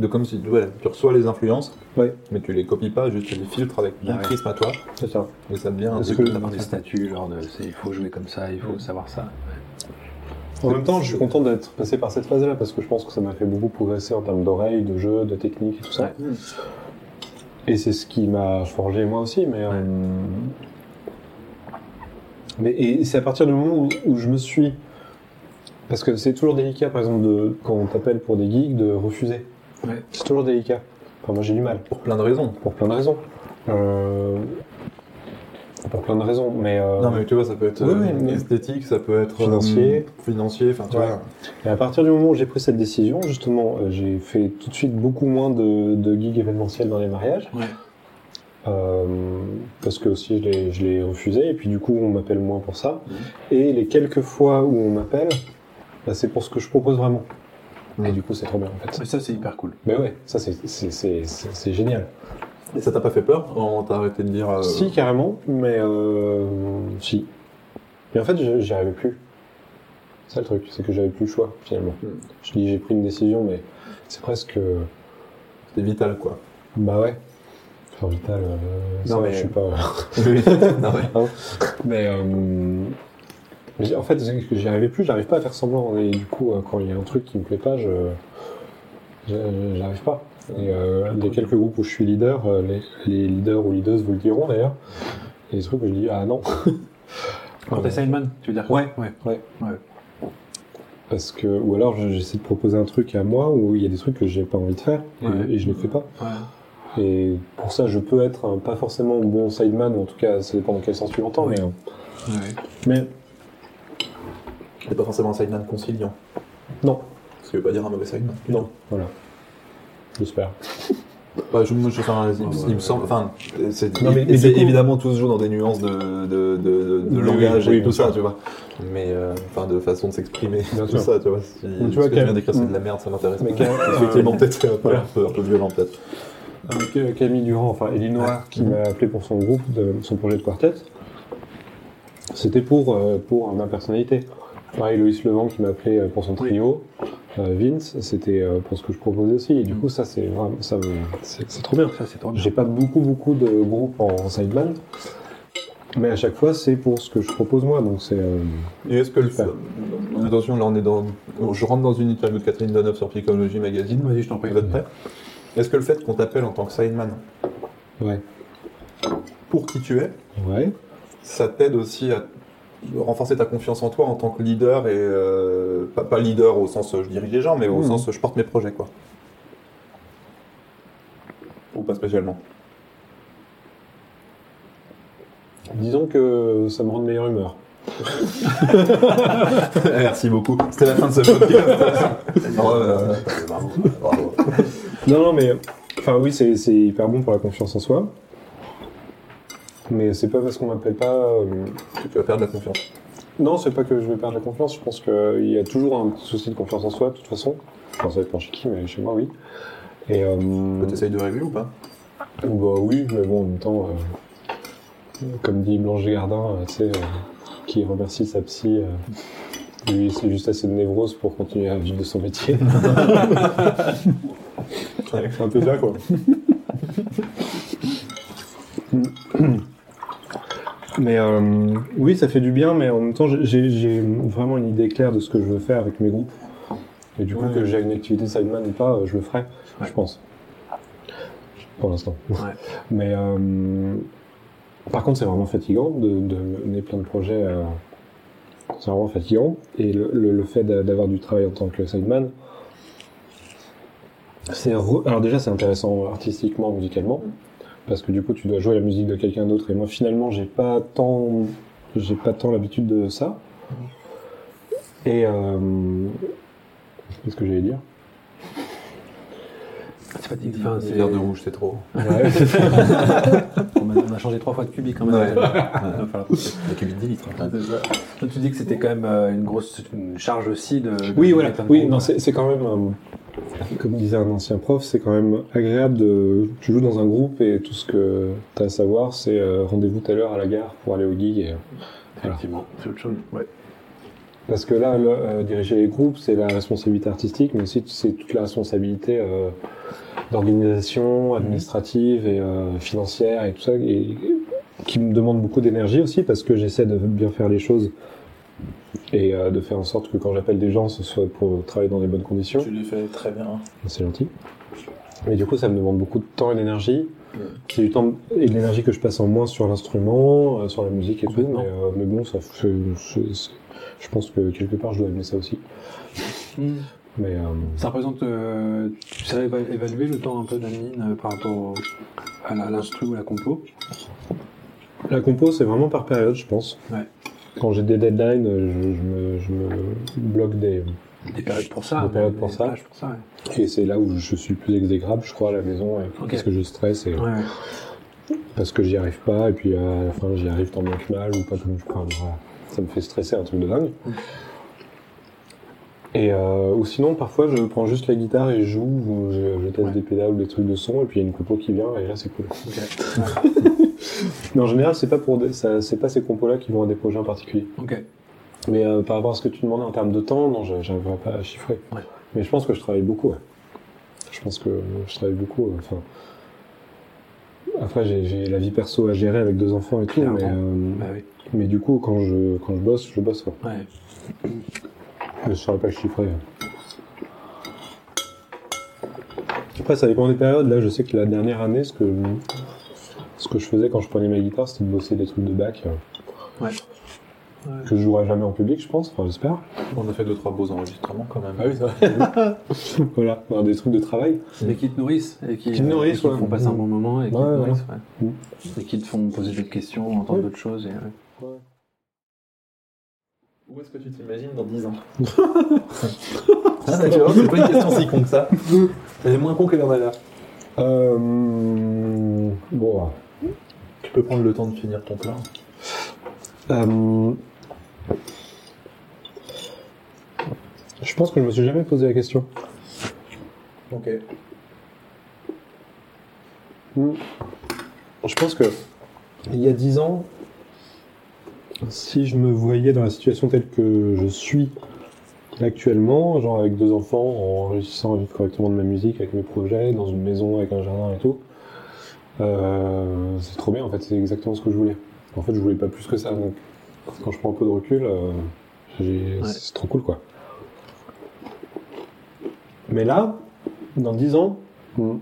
De comme si tu reçois les influences, Ouais. mais tu les copies pas, juste tu les filtres avec ton Ah ouais. prisme à toi, C'est ça. et ça devient un Parce truc que- des statuts, genre de, c'est- il faut jouer comme ça, il faut savoir ça. En même temps, je suis content d'être passé par cette phase-là parce que je pense que ça m'a fait beaucoup progresser en termes d'oreilles, de jeu, de technique et tout ça. Et c'est ce qui m'a forgé moi aussi, mais. euh, mais et c'est à partir du moment où, où je me suis. Parce que c'est toujours délicat, par exemple, de, quand on t'appelle pour des gigs, de refuser. Ouais. C'est toujours délicat. Enfin, moi j'ai du mal, Pour plein de raisons. pour plein de raisons. Euh, pour plein de raisons, mais. euh, Non mais tu vois, ça peut être Oui, euh, mais- esthétique, ça peut être Financier. euh, financier, enfin tu Ouais. vois. Et à partir du moment où j'ai pris cette décision, justement, euh, j'ai fait tout de suite beaucoup moins de, de gigs événementiels dans les mariages. Ouais. Euh, parce que aussi je l'ai, refusé, et puis du coup on m'appelle moins pour ça. Et les quelques fois où on m'appelle, bah, c'est pour ce que je propose vraiment. Et du coup c'est trop bien en fait. Et ça, c'est hyper cool. Mais ouais, ça c'est, c'est, c'est, c'est, c'est génial. Et ça t'a pas fait peur On t'a arrêté de dire. euh, Si, carrément, mais euh, si. Mais en fait, j'y arrivais plus. C'est ça le truc, c'est que j'avais plus le choix, finalement. Hmm. Je dis, j'ai pris une décision, mais c'est presque. C'était vital quoi. Bah ouais. Enfin, vital, euh, Non, ça, mais- je suis pas. non, mais euh, mais en fait, c'est que j'y arrivais plus, j'arrive pas à faire semblant. Et du coup, euh, quand il y a un truc qui me plaît pas, je. J'arrive pas. Et euh, les quelques groupes où je suis leader, euh, les, les leaders ou leaders vous le diront d'ailleurs, il y a des trucs où je dis ah non. Quand t'es sideman, tu veux dire Ouais. ouais. Ouais. Ouais. Parce que, ou alors je- j'essaie de proposer un truc à moi où il y a des trucs que j'ai pas envie de faire et, Ouais. et je les fais pas. Ouais. Et pour ça, je peux être un- pas forcément bon sideman, ou en tout cas, ça dépend dans quel sens tu l'entends, mais, euh, Ouais. Mais T'es pas forcément un sideman conciliant. non, Ce qui veut pas dire un mauvais sideman. non, voilà. J'espère. Bah, je, je- enfin, il, il me semble. Enfin, c'est Non, mais- c'est coup- évidemment tout se joue dans des nuances de, de, de, de- de Oui, langage oui, et tout ça, tu vois. Mais euh, enfin, de façon de s'exprimer, Bien tout sûr. ça, tu vois. Si, tu ce vois, que je viens d'écrire, c'est Mm. de la merde, ça m'intéresse Mais Effectivement, peut-être c'est un peu, Voilà. un peu, un peu violent, peut-être. Avec euh, Camille Durand, enfin Elinor, qui m'a appelé pour son groupe, de, son projet de quartet, c'était pour, euh, pour ma personnalité. Pareil, Loïs Levent qui m'a appelé euh, pour son trio, euh, Vince, c'était euh, pour ce que je proposais aussi. Et du coup, ça, c'est vraiment, ça me- c'est c'est trop bien. Ça, c'est trop bien. J'ai pas beaucoup, beaucoup de groupes en sideman, mais à chaque fois, c'est pour ce que je propose moi. Donc c'est. euh, Et est-ce que le Super. Attention, là on est dans. Je rentre dans une interview de Catherine Deneuve sur Psychologie Magazine. Vas-y, je t'en prie. Vous êtes prêts? Est-ce que le fait qu'on t'appelle en tant que sideman Ouais. pour qui tu es, Ouais. ça t'aide aussi à renforcer ta confiance en toi en tant que leader et euh, pas, pas leader au sens je dirige les gens, mais au Mhm. sens je porte mes projets quoi. Ou pas spécialement. Disons que ça me rend de meilleure humeur. Merci beaucoup. C'était la fin de ce podcast. Euh, bravo. Non, non, mais. Enfin, oui, c'est c'est hyper bon pour la confiance en soi. Mais c'est pas parce qu'on m'appelle pas. euh, Tu vas perdre la confiance. Non, c'est pas que je vais perdre la confiance. Je pense qu'il y a toujours un petit souci de confiance en soi, de toute façon. Enfin, ça dépend chez qui, mais chez moi, oui. Et. Euh... T'essayes de régler ou pas? Bah oui, mais bon, en même temps, euh, comme dit Blanche Gardin, euh, tu sais, qui remercie sa psy, lui, c'est juste assez de névrose pour continuer à vivre de son métier. c'est un peu ça, quoi. Mais euh, oui, ça fait du bien, mais en même temps, j'ai vraiment une idée claire de ce que je veux faire avec mes groupes. Et du coup, Ouais. que j'ai une activité sideman ou pas, je le ferai, Ouais. je pense. Pour l'instant. Ouais. Mais euh, par contre, c'est vraiment fatigant de, de mener plein de projets euh, c'est vraiment fatigant. Et le, le- le fait d'a- d'avoir du travail en tant que sideman, c'est re- alors déjà c'est intéressant artistiquement, musicalement, parce que du coup tu dois jouer la musique de quelqu'un d'autre. Et moi finalement j'ai pas tant, j'ai pas tant l'habitude de ça. Et euh, qu'est-ce que j'allais dire? Dit. Enfin, c'est- Verre de rouge, c'est trop. on, a, on a changé trois fois de cubique quand même. Ouais. Va falloir- La cubite 10 litres. hein. Toi, tu dis que c'était quand même euh, une grosse une charge aussi de. de- Oui, voilà. Oui, non, c'est quand même, euh, comme disait un ancien prof, c'est quand même agréable de. Tu joues dans un groupe et tout ce que tu as à savoir, c'est euh, rendez-vous tout à l'heure à la gare pour aller au gig. Et, euh, voilà. Effectivement, c'est autre chose. Ouais. Parce que là, le- euh, diriger les groupes, c'est la responsabilité artistique, mais aussi c'est toute la responsabilité euh, d'organisation, administrative et euh, financière et tout ça, et, qui me demande beaucoup d'énergie aussi, parce que j'essaie de bien faire les choses et de faire en sorte que quand j'appelle des gens, ce soit pour travailler dans des bonnes conditions. Tu les fais très bien. C'est gentil. Mais du coup, ça me demande beaucoup de temps et d'énergie. C'est du temps et de l'énergie que je passe en moins sur l'instrument, sur la musique et tout. Mais, mais bon, ça, c'est- je pense que quelque part, je dois aimer ça aussi. Mais euh, Ça représente. euh, tu sais éva- évaluer le temps un peu d'Anine euh, par rapport au- à l'instru ou à la compo la compo, c'est vraiment par période, je pense. Ouais. Quand j'ai des deadlines, euh, je, je me, je me bloque des. Des périodes pour ça. Des périodes pour ça. plages pour ça, ouais. Et c'est là où je suis plus exécrable, je crois, à la maison, parce que je stresse et Ouais, parce que j'y arrive pas, et puis à la fin, j'y arrive tant bien que mal, ou pas comme enfin, voilà. Ça me fait stresser, un truc de dingue. Et euh, ou sinon, parfois, je prends juste la guitare et je joue, ou je, je teste Ouais. des pédales ou des trucs de son, et puis il y a une compo qui vient, et là, c'est cool. Mais en général, c'est pas pour des- ça- c'est pas ces compos-là qui vont à des projets en particulier. Mais euh, par rapport à ce que tu demandais en termes de temps, non, j'arriverai pas à chiffrer. Ouais. Mais je pense que je travaille beaucoup. Ouais. Je pense que je travaille beaucoup. euh, Enfin, après, j'ai j'ai la vie perso à gérer avec deux enfants et tout, Clairement. mais, euh, Bah oui. Mais du coup, quand je quand je bosse, je bosse. Quoi. Ouais. Mais je saurais pas chiffrer. Après, ça dépend des périodes. Là, je sais que la dernière année, ce que ce que je faisais quand je prenais ma guitare, c'était de bosser des trucs de bac. Ouais. Que je jouerai jamais en public, je pense. Enfin, j'espère. On a fait deux trois beaux enregistrements quand même. Ah oui, vrai. voilà, Enfin, des trucs de travail. Et qui te nourrissent. Et qui, Qui te nourrissent, et qui te font passer un bon moment et qui Ouais, te nourrissent. ouais. Mm. Et qui te font poser d'autres questions, entendre Ouais. d'autres choses. Et, ouais. Où est-ce que tu t'imagines dans 10 ans Ah, tu vois, c'est pas une question si con que ça. Elle est moins con qu'elle en a l'air. Euh, bon, Tu peux prendre le temps de finir ton plat. euh, je pense que je me suis jamais posé la question. Ok. Hmm. Je pense que il y a dix ans, si je me voyais dans la situation telle que je suis actuellement, genre avec deux enfants, en réussissant à vivre correctement de ma musique, avec mes projets, dans une maison avec un jardin et tout, euh, c'est trop bien en fait, c'est exactement ce que je voulais. En fait, je voulais pas plus que ça, donc quand je prends un peu de recul, euh, Ouais. c'est trop cool quoi. Mais là, dans dix ans, hmm,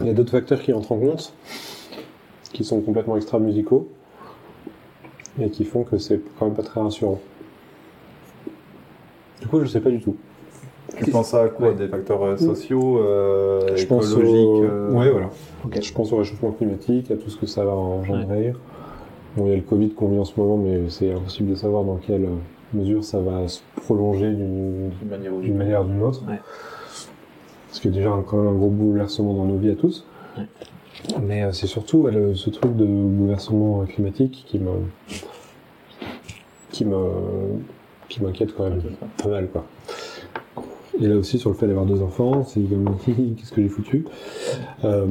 il y a d'autres facteurs qui entrent en compte, qui sont complètement extra-musicaux, et qui font que c'est quand même pas très rassurant. Du coup, je sais pas du tout. Tu penses à quoi Ouais. Des facteurs euh, sociaux, euh, Je pense écologiques au... euh, Ouais, voilà. Ok. Je pense au réchauffement climatique, à tout ce que ça va engendrer. Bon, il y a le Covid qu'on vit en ce moment, mais c'est impossible de savoir dans quelle mesure ça va se prolonger d'une manière ou d'une d'une manière ou d'une autre. Ouais. Parce qu'il y a déjà quand même un gros bouleversement dans nos vies à tous. Mais euh, c'est surtout le- ce truc de bouleversement climatique qui me qui me qui m'inquiète quand même pas mal quoi. Et là aussi sur le fait d'avoir deux enfants, c'est comme qu'est-ce que j'ai foutu? Euh,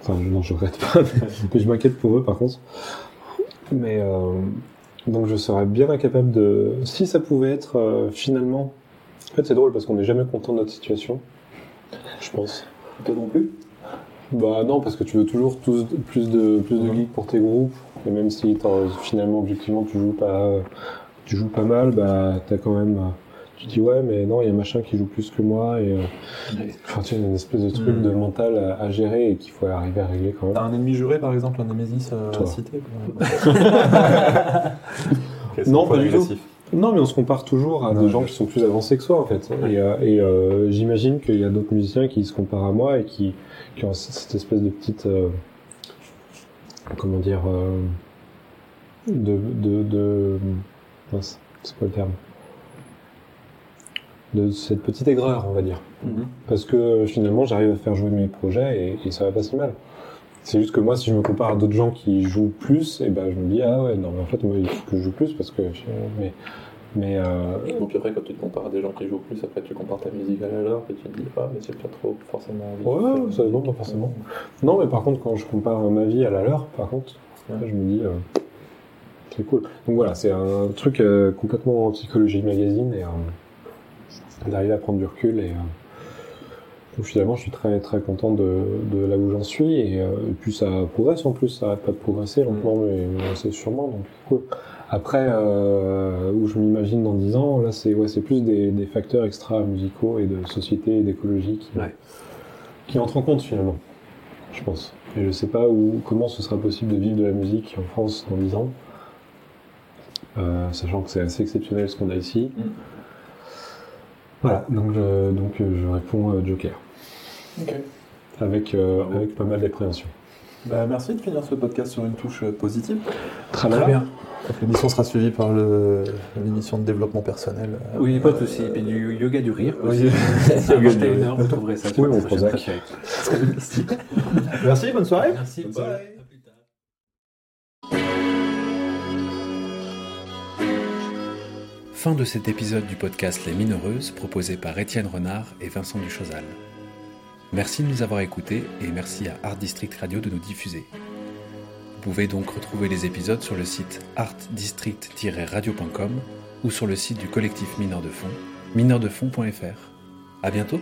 Enfin non je regrette pas, mais, mais je m'inquiète pour eux par contre. Mais euh, donc je serais bien incapable de si ça pouvait être euh, finalement. En fait c'est drôle parce qu'on n'est jamais content de notre situation. Je pense. Toi non plus? Bah non, parce que tu veux toujours tous- plus de plus de geeks pour tes groupes, et même si finalement objectivement tu joues pas tu joues pas mal, bah t'as quand même euh, tu dis ouais mais non il y a machin qui joue plus que moi et euh, enfin tu as une espèce de truc Mhm. de mental à, à gérer et qu'il faut arriver à régler quand même. T'as un ennemi juré par exemple, un Némésis euh, c'est Non, pas du tout. Non, mais on se compare toujours à des gens qui sont plus avancés que soi, en fait. Et, euh, et, euh, j'imagine qu'il y a d'autres musiciens qui se comparent à moi et qui, qui ont cette espèce de petite. euh, comment dire. euh, de. de, de mince, c'est quoi le terme De cette petite aigreur, on va dire. Mhm. Parce que finalement, j'arrive à faire jouer mes projets et, et ça va pas si mal. C'est juste que moi, si je me compare à d'autres gens qui jouent plus, et ben je me dis ah ouais non mais en fait moi il faut que je joue plus parce que mais mais euh, Et puis après, quand tu te compares à des gens qui jouent plus, après tu compares ta musique à la leur et tu te dis, ah, mais c'est pas trop forcément envie. Ouais, ça non, pas forcément. Non, mais par contre, quand je compare ma vie à la leur, par contre, Ouais. je me dis, euh, c'est cool. Donc voilà, c'est un truc euh, complètement en psychologie magazine et euh, d'arriver à prendre du recul et euh, donc finalement, je suis très très content de, de là où j'en suis et, euh, et puis ça progresse en plus, ça arrête pas de progresser lentement mais, mais c'est sûrement donc cool. Après, euh, où je m'imagine dans 10 ans, là c'est ouais, c'est plus des, des facteurs extra musicaux et de société et d'écologie qui, Ouais. qui entrent en compte finalement, je pense. Et je sais pas où, comment ce sera possible de vivre de la musique en France dans 10 ans, euh, sachant que c'est assez exceptionnel ce qu'on a ici. Mm. Voilà, donc je, donc euh, je réponds euh, Joker, Ok. avec, euh, avec pas mal d'appréhension. Bah, merci de finir ce podcast sur une touche euh, positive. Très bien. L'émission sera suivie par le- l'émission de développement personnel. euh, Oui, pas de souci. Et puis du yoga du rire. Oui. aussi. Yoga une rire. heure, vous trouverez ça. Oui, mon Prozac. Merci, bonne soirée. Merci. Bonne soirée. Fin de cet épisode du podcast Les Mineureuses proposé par Étienne Renard et Vincent Duchosal. Merci de nous avoir écoutés et merci à Art District Radio de nous diffuser. Vous pouvez donc retrouver les épisodes sur le site artdistrict-radio.com ou sur le site du collectif Mineurs de Fonds, mineurdefond.fr. À bientôt!